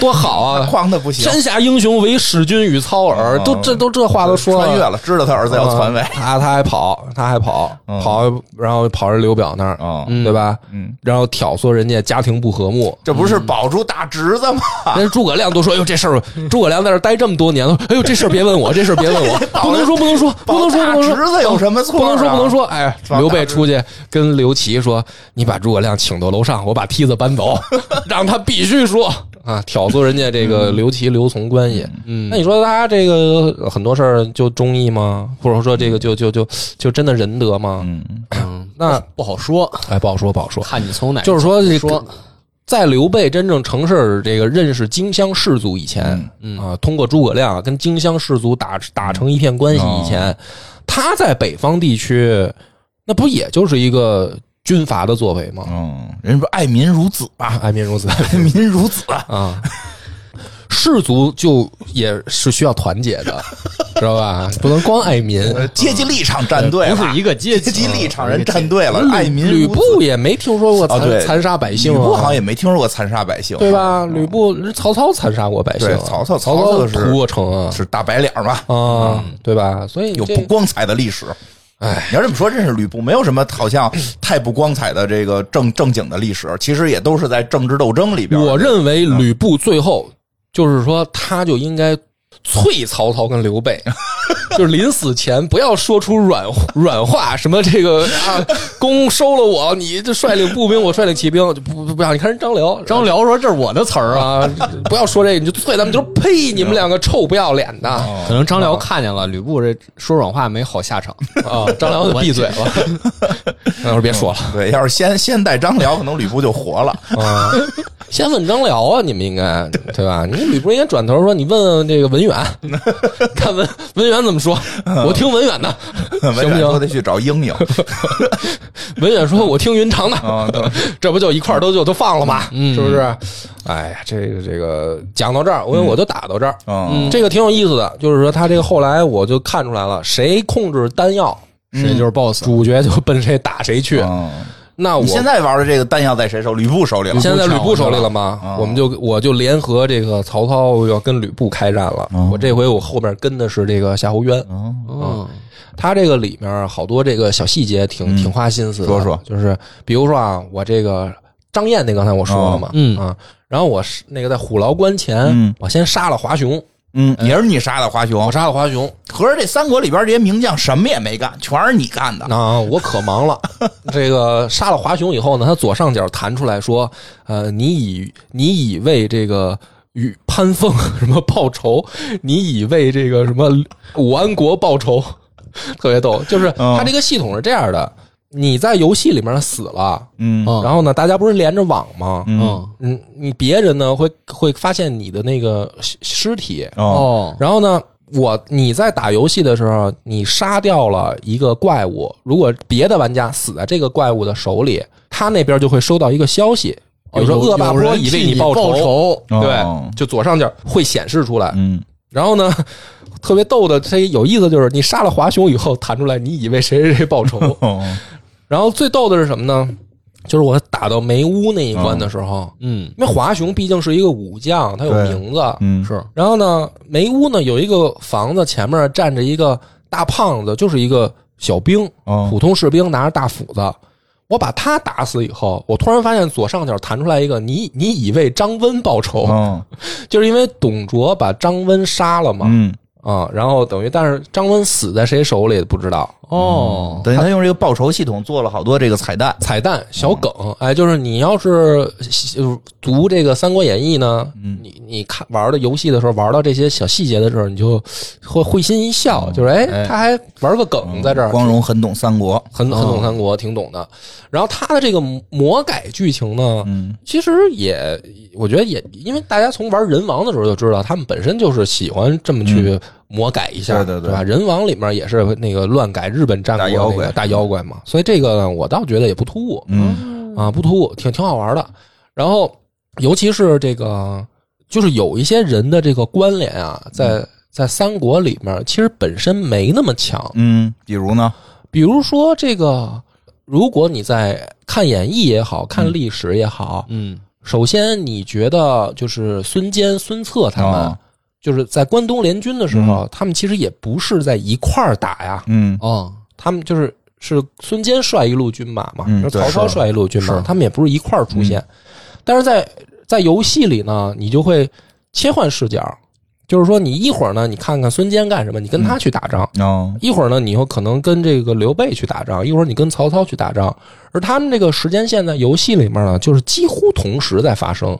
多好啊！匡的不行，山下英雄唯使君与操耳，都这都这话都说穿越了，知道他儿子要篡位啊。他他还跑，他还跑嗯跑，然后跑人刘表那儿，哦对吧？嗯，然后挑唆人家家庭不和睦。这不是保住大侄子吗？人诸葛亮都说：“哎呦，这事儿，诸葛亮在这儿待这么多年了，哎呦，这事儿别问我，这事儿别问我，不能说，不能说，不能说，不能说，保大侄子有什么错啊不能说，不能说。”哎，刘备出去跟刘琦说：“你把诸葛亮请到楼上，我把梯子搬走，让他必须说啊，挑唆人家这个刘琦、刘琮关系。嗯。那你说他这个很多事儿就忠义吗？或者说这个就就就就真的仁德吗？嗯。嗯，那不好说，哎，不好说，不好说。看你从哪就是说，这说。个在刘备真正成事儿这个认识荆襄士族以前，嗯。啊，通过诸葛亮跟荆襄士族打打成一片关系以前，他在北方地区，那不也就是一个军阀的作为嘛？嗯，人不爱民如子吧？爱民如子爱民如子，啊，士族就也是需要团结的，知道吧？不能光爱民。呃阶级立场站队了，不是一个阶阶级级立场人站队了，爱民吕。布也没听说过残、哦残杀百姓吕布好像啊，也没听说过残杀百姓，对吧？吕布曹操残杀过百姓啊，曹操曹曹操是屠过城啊，是大白脸嘛，啊，对吧？所以有不光彩的历史。哎，你要这么说，真是吕布没有什么好像 太不光彩的这个正正经的历史，其实也都是在政治斗争里边。我认为吕布最后就是说，他就应该啐曹操跟刘备，就是临死前不要说出软软话，什么这个 啊，公收了我，你这率领步兵，我率领骑兵，就不不不要。你看人张辽，张辽说：“这是我的词儿啊。啊，不要说这个，你就啐他们，就说呸，你们两个臭不要脸的啊！”可能张辽看见了吕布这说软话没好下场啊，张辽就闭嘴了，那我说别说了对，要是先先带张辽，可能吕布就活了。啊。先问张辽啊，你们应该对吧？你吕布应该转头说，你问问这个文远，看 文文远怎么说。我听文远的，行不行？我得去找英英 文远说，我听云长的，这不就一块儿都就都放了吗？嗯是不是？哎呀，这个这个讲到这儿，我我就打到这儿。嗯这个挺有意思的，就是说他这个后来我就看出来了，谁控制丹药，谁就是 boss。主角就奔谁打谁去。嗯，那我现在玩的这个弹药在谁手？吕布手里了。现在在吕布手里了吗？啊。我们就我就联合这个曹操要跟吕布开战了。哦我这回我后边跟的是这个夏侯渊，哦嗯，他这个里面好多这个小细节挺、嗯。挺花心思的。说说。就是比如说啊，我这个张燕那刚才我说了嘛，嗯。啊，然后我是那个在虎牢关前，嗯。我先杀了华雄，嗯，也是你杀的华雄我。杀了华雄，合着这三国里边这些名将什么也没干，全是你干的。啊，我可忙了。这个杀了华雄以后呢，他左上角弹出来说，呃，你以你以为这个与潘凤 什么报仇，你以为这个什么武安国报仇，特别逗。就是嗯他这个系统是这样的，你在游戏里面死了，嗯。嗯。然后呢，大家不是连着网吗？嗯。嗯，你别人呢会会发现你的那个尸尸体，哦。哦，然后呢，我你在打游戏的时候，你杀掉了一个怪物，如果别的玩家死在这个怪物的手里，他那边就会收到一个消息，比如说恶霸波已为你报报仇，哦。对，就左上角会显示出来。嗯。然后呢，特别逗的，这有意思就是你杀了华雄以后弹出来，你以为谁谁谁报仇。哦然后最逗的是什么呢？就是我打到梅屋那一关的时候，嗯，因为华雄毕竟是一个武将，他有名字，嗯。是。然后呢，梅屋呢有一个房子，前面站着一个大胖子，就是一个小兵，哦。普通士兵，拿着大斧子。我把他打死以后，我突然发现左上角弹出来一个你你以为张温报仇，哦。就是因为董卓把张温杀了嘛，嗯。啊，然后等于但是张温死在谁手里不知道。哦，等于他用这个报仇系统做了好多这个彩蛋。彩蛋小梗，哎，就是你要是呃读这个《三国演义》呢，你你看玩的游戏的时候，玩到这些小细节的时候，你就会会心一笑，就是哎，哎他还玩个梗在这儿，光荣很懂三国。很很懂三国，挺懂的。然后他的这个魔改剧情呢，嗯其实也我觉得也，因为大家从玩人王的时候就知道，他们本身就是喜欢这么去魔改一下，嗯对对。对吧？人王里面也是那个乱改日本战国大妖怪。那个大妖怪嘛，所以这个呢我倒觉得也不突兀，嗯。啊，不突兀，挺挺好玩的。然后，尤其是这个，就是有一些人的这个关联啊，在在三国里面，其实本身没那么强。嗯，比如呢？比如说这个，如果你在看演义也好看历史也好，嗯。首先你觉得就是孙坚、孙策他们，哦就是在关东联军的时候，他们其实也不是在一块儿打呀，嗯。哦，他们就是是孙坚率一路军马嘛，嗯就是曹操对率一路军马，是。他们也不是一块儿出现。但是在在游戏里呢，你就会切换视角，就是说你一会儿呢，你看看孙坚干什么，你跟他去打仗；哦。一会儿呢，你有可能跟这个刘备去打仗；一会儿你跟曹操去打仗。而他们这个时间线在游戏里面呢，就是几乎同时在发生，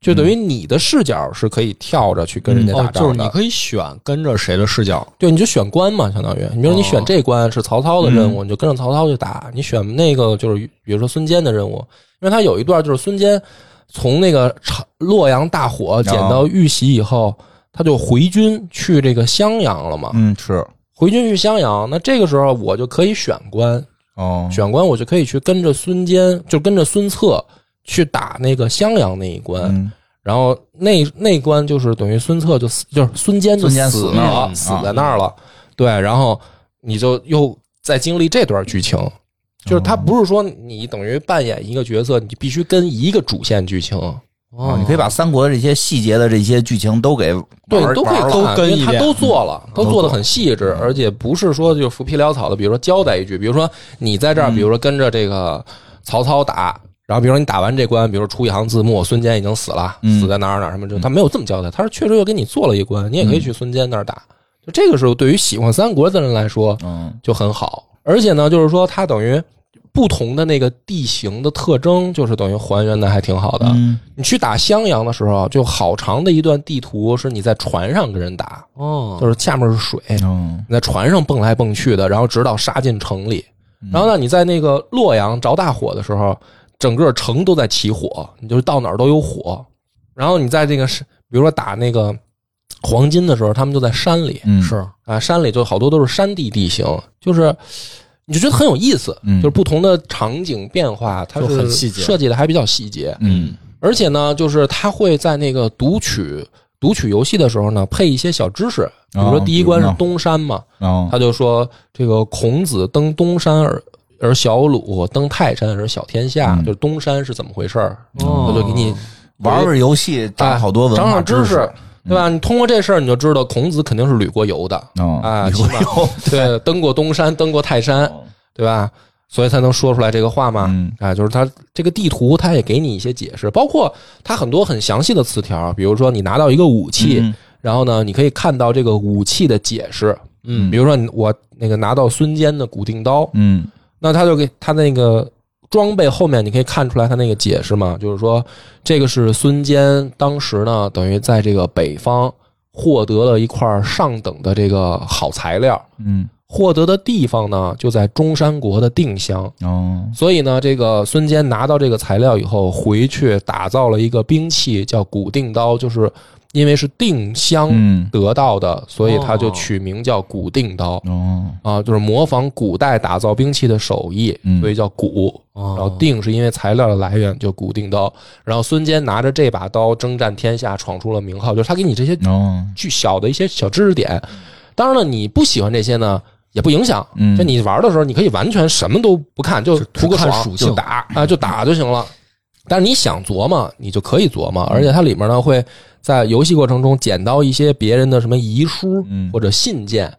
就等于你的视角是可以跳着去跟人家打哦，仗的。就是你可以选跟着谁的视角，对，你就选关嘛，相当于，你比如你选这关是曹操的任嗯务，你就跟着曹操去打；你选那个就是比如说孙坚的任务，因为他有一段就是孙坚从那个长洛阳大火捡到玉玺以后，他就回军去这个襄阳了嘛。嗯是。回军去襄阳，那这个时候我就可以选关，哦。选关我就可以去跟着孙坚，就跟着孙策去打那个襄阳那一关。嗯。然后那那关就是等于孙策就死，就是孙坚就死死那儿了，了死在那儿了。对，然后你就又再经历这段剧情，就是他不是说你等于扮演一个角色，你必须跟一个主线剧情，哦，你可以把三国的这些细节的这些剧情都给对，都可以都，跟一遍。他都做了，都做的很细致，而且不是说就浮皮潦草的，比如说交代一句，比如说你在这儿，嗯。比如说跟着这个曹操打。然后，比如说你打完这关，比如说出一行字幕，孙坚已经死了，嗯死在哪儿哪儿什么，就他没有这么交代，他是确实又给你做了一关，你也可以去孙坚那儿打。就这个时候，对于喜欢三国的人来说，嗯就很好。而且呢，就是说它等于不同的那个地形的特征，就是等于还原的还挺好的。嗯你去打襄阳的时候，就好长的一段地图是你在船上跟人打，哦，就是下面是水，嗯你在船上蹦来蹦去的，然后直到杀进城里。然后呢，你在那个洛阳着大火的时候，整个城都在起火，你就是到哪儿都有火。然后你在这个是，比如说打那个黄金的时候，他们就在山里，嗯是啊，山里就好多都是山地地形，就是你就觉得很有意思，嗯就是不同的场景变化，它就是很细节设计的还比较细节，嗯而且呢，就是他会在那个读取读取游戏的时候呢，配一些小知识，比如说哦第一关是东山嘛，哦他就说这个孔子登东山而而小鲁，登泰山而小天下，嗯就是东山是怎么回事儿，哦他就给你玩玩游戏长好多文长化知长识，对吧？你通过这事儿，你就知道孔子肯定是旅过游的，哦啊，有起码有对，登过东山，登过泰山，对吧？所以才能说出来这个话嘛。嗯啊，就是它这个地图，它也给你一些解释，包括它很多很详细的词条，比如说你拿到一个武器，嗯然后呢，你可以看到这个武器的解释。嗯比如说你我那个拿到孙坚的古定刀，嗯那他就给他那个装备后面，你可以看出来他那个解释嘛，就是说这个是孙坚当时呢，等于在这个北方获得了一块上等的这个好材料，嗯。获得的地方呢就在中山国的定襄，哦。所以呢，这个孙坚拿到这个材料以后，回去打造了一个兵器，叫古定刀，就是因为是定襄嗯得到的，所以他就取名叫古定刀。哦啊，就是模仿古代打造兵器的手艺，嗯所以叫古。哦然后定是因为材料的来源，就古定刀。然后孙坚拿着这把刀征战天下，闯出了名号。就是他给你这些哦巨小的一些小知识点。当然了，你不喜欢这些呢，也不影响。嗯就你玩的时候，你可以完全什么都不看，就图个爽，看属性就打啊，就打就行了。但是你想琢磨，你就可以琢磨，而且它里面呢会在游戏过程中捡到一些别人的什么遗书嗯。或者信件，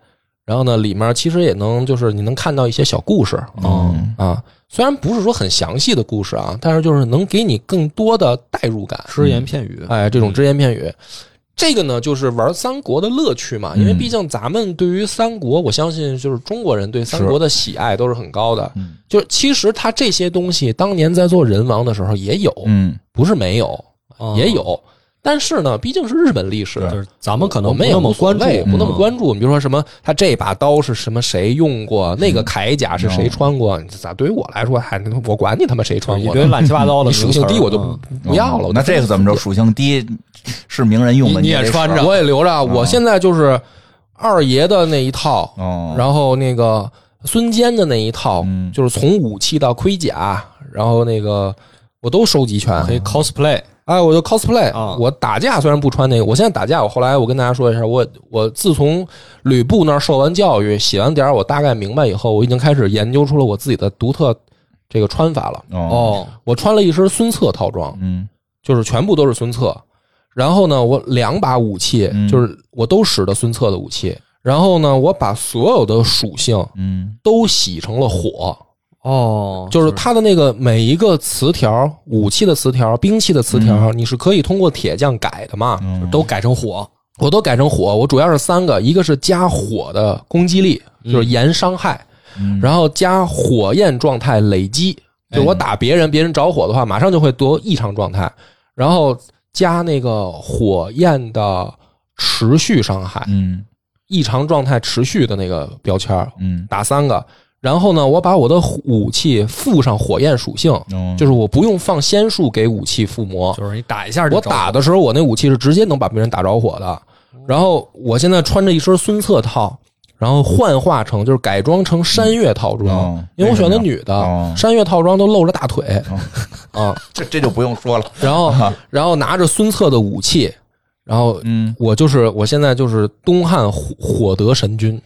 然后呢里面其实也能就是你能看到一些小故事啊啊，虽然不是说很详细的故事啊，但是就是能给你更多的代入感，只言片语，哎，这种只言片语。这个呢，就是玩三国的乐趣嘛，因为嗯毕竟咱们对于三国，我相信就是中国人对三国的喜爱都是很高的。嗯。就是其实他这些东西当年在做人王的时候也有，嗯。不是没有，哦。也有。但是呢，毕竟是日本历史，就是咱们可能不们也无所那么关注，不那么嗯关注。你比如说什么，他这把刀是什么谁用过，那个铠甲是谁穿过，咋对于我来说，还我管你他妈谁穿过呢，一堆乱七八糟的属性低我就不不要了。哦那这个怎么着？属性低是名人用的，你你也穿着我也留着。我现在就是二爷的那一套，哦，然后那个孙坚的那一套，嗯就是从武器到盔甲，然后那个我都收集全。可以 cosplay 哎，我就 cosplay 啊我打架虽然不穿那个，我现在打架，我后来我跟大家说一下，我我自从吕布那儿受完教育，写完点儿，我大概明白以后，我已经开始研究出了我自己的独特这个穿法了。哦哦，我穿了一身孙策套装，嗯就是全部都是孙策。然后呢，我两把武器嗯就是我都使的孙策的武器。然后呢，我把所有的属性嗯都洗成了火，哦，就是。它的那个每一个词条，武器的词条、兵器的词条，你是可以通过铁匠改的嘛？嗯。都改成火，我都改成火，我主要是三个，一个是加火的攻击力，就是延伤害，嗯。然后加火焰状态累积，就我打别人，别人着火的话，马上就会得异常状态，然后加那个火焰的持续伤害，嗯。异常状态持续的那个标签儿，嗯。打三个，然后呢，我把我的武器附上火焰属性，哦。就是我不用放仙术给武器附魔，就是你打一下就我着打的时候，我那武器是直接能把别人打着火的。然后我现在穿着一身孙策套，然后幻化成就是改装成山岳套装哦，因为我选的女的哦，山岳套装都露着大腿。啊。这这就不用说了，然后然后拿着孙策的武器，然后嗯。我就是我现在就是东汉火火德神君。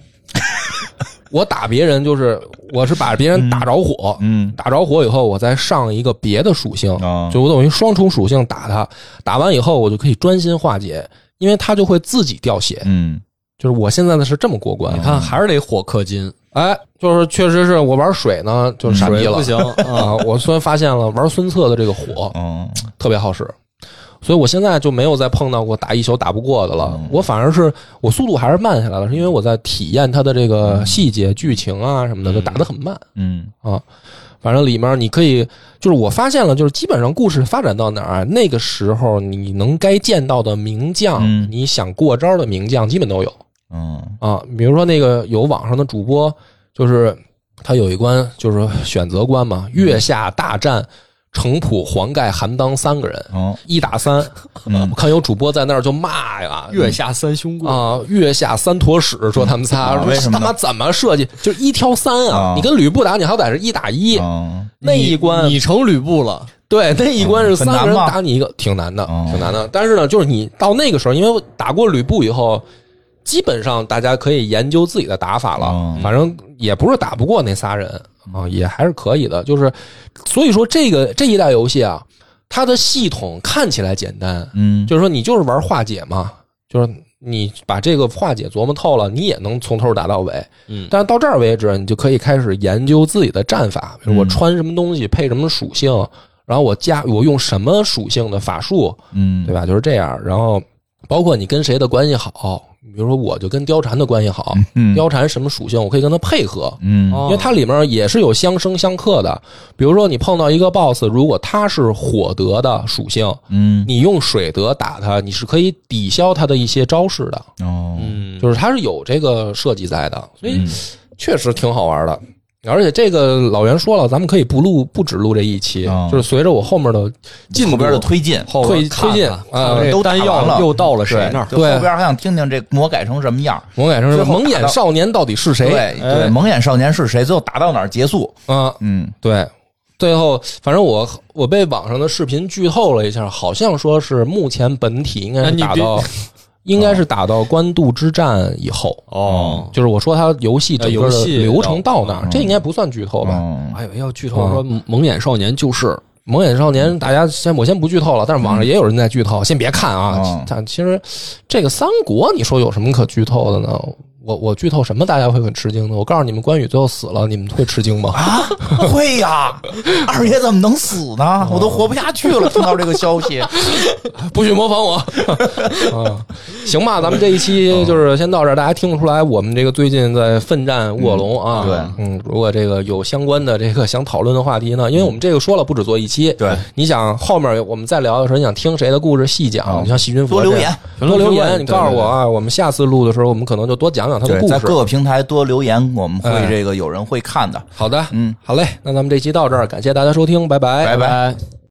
我打别人就是我是把别人打着火，嗯打着火以后，我再上一个别的属性，啊。就我等于双重属性打他，打完以后我就可以专心化解，因为他就会自己掉血。嗯。就是我现在呢是这么过关。你，看还是得火氪金，哎，就是确实是我玩水呢，就是傻逼了。不行啊。啊！我虽然发现了玩孙策的这个火嗯特别好使，所以我现在就没有再碰到过打一宿打不过的了。我反而是我速度还是慢下来了，是因为我在体验它的这个细节、剧情啊什么的，就打得很慢嗯啊。反正里面你可以，就是我发现了，就是基本上故事发展到哪儿，那个时候你能该见到的名将，嗯你想过招的名将基本都有。嗯啊，比如说那个有网上的主播，就是他有一关就是选择关嘛，月下大战程普、黄盖、韩当三个人，哦。一打三。嗯。我看有主播在那儿就骂呀，月下三兄贵，啊，月下三坨屎，说他们仨，他妈怎么设计，就一挑三啊啊！你跟吕布打，你好歹是一打一，哦。那一关你成吕布了，对，那一关是三个人打你一个，挺难的，哦。挺难的。但是呢，就是你到那个时候，因为打过吕布以后，基本上大家可以研究自己的打法了。哦反正也不是打不过那仨人啊，也还是可以的。就是所以说，这个这一代游戏啊，它的系统看起来简单，嗯就是说你就是玩化解嘛，就是你把这个化解琢磨透了，你也能从头打到尾。嗯但是到这儿为止，你就可以开始研究自己的战法，比如我嗯穿什么东西配什么属性，然后我加我用什么属性的法术，嗯对吧？就是这样。然后包括你跟谁的关系好，比如说我就跟貂蝉的关系好，嗯貂蝉什么属性，我可以跟他配合。嗯。哦。因为它里面也是有相生相克的，比如说你碰到一个 BOSS，如果他是火德的属性，嗯。你用水德打他，你是可以抵消他的一些招式的，哦。嗯，就是它是有这个设计在的，所以嗯。确实挺好玩的。而且这个老袁说了，咱们可以不录不只录这一期，哦就是随着我后面的进后边的度，推进。后推边看推进看啊这都打丹完了又到了谁那儿？就后边还想听听这魔改成什么样。魔改成最后蒙眼到少年到底是谁？对蒙眼少年是谁？最后打到哪儿结束？啊，嗯对，最后反正我我被网上的视频剧透了一下，好像说是目前本体应该那你别是打到，应该是打到官渡之战以后。哦，就是我说他游戏整个流程到那儿，嗯这应该不算剧透吧？还以为要剧透说蒙眼少年就是蒙眼少年，大家先我先不剧透了，但是网上也有人在剧透，先别看啊嗯。但其实这个三国，你说有什么可剧透的呢？我我剧透什么，大家会很吃惊呢。我告诉你们，关羽最后死了，你们会吃惊吗？啊，会呀！二爷怎么能死呢？我都活不下去了，听到这个消息。不许模仿我。啊，行吧，咱们这一期就是先到这儿。大家听得出来，我们这个最近在奋战卧龙啊。对嗯，如果这个有相关的这个想讨论的话题呢，因为我们这个说了不止做一期。对，你想后面我们再聊的时候，你想听谁的故事细讲？啊你像细菌佛多留言，多留言，你告诉我啊，我们下次录的时候，我们可能就多讲讲他的，故事。在各个平台多留言，我们会哎这个有人会看的。好的，嗯，好嘞，那咱们这期到这儿，感谢大家收听，拜拜，拜拜。拜。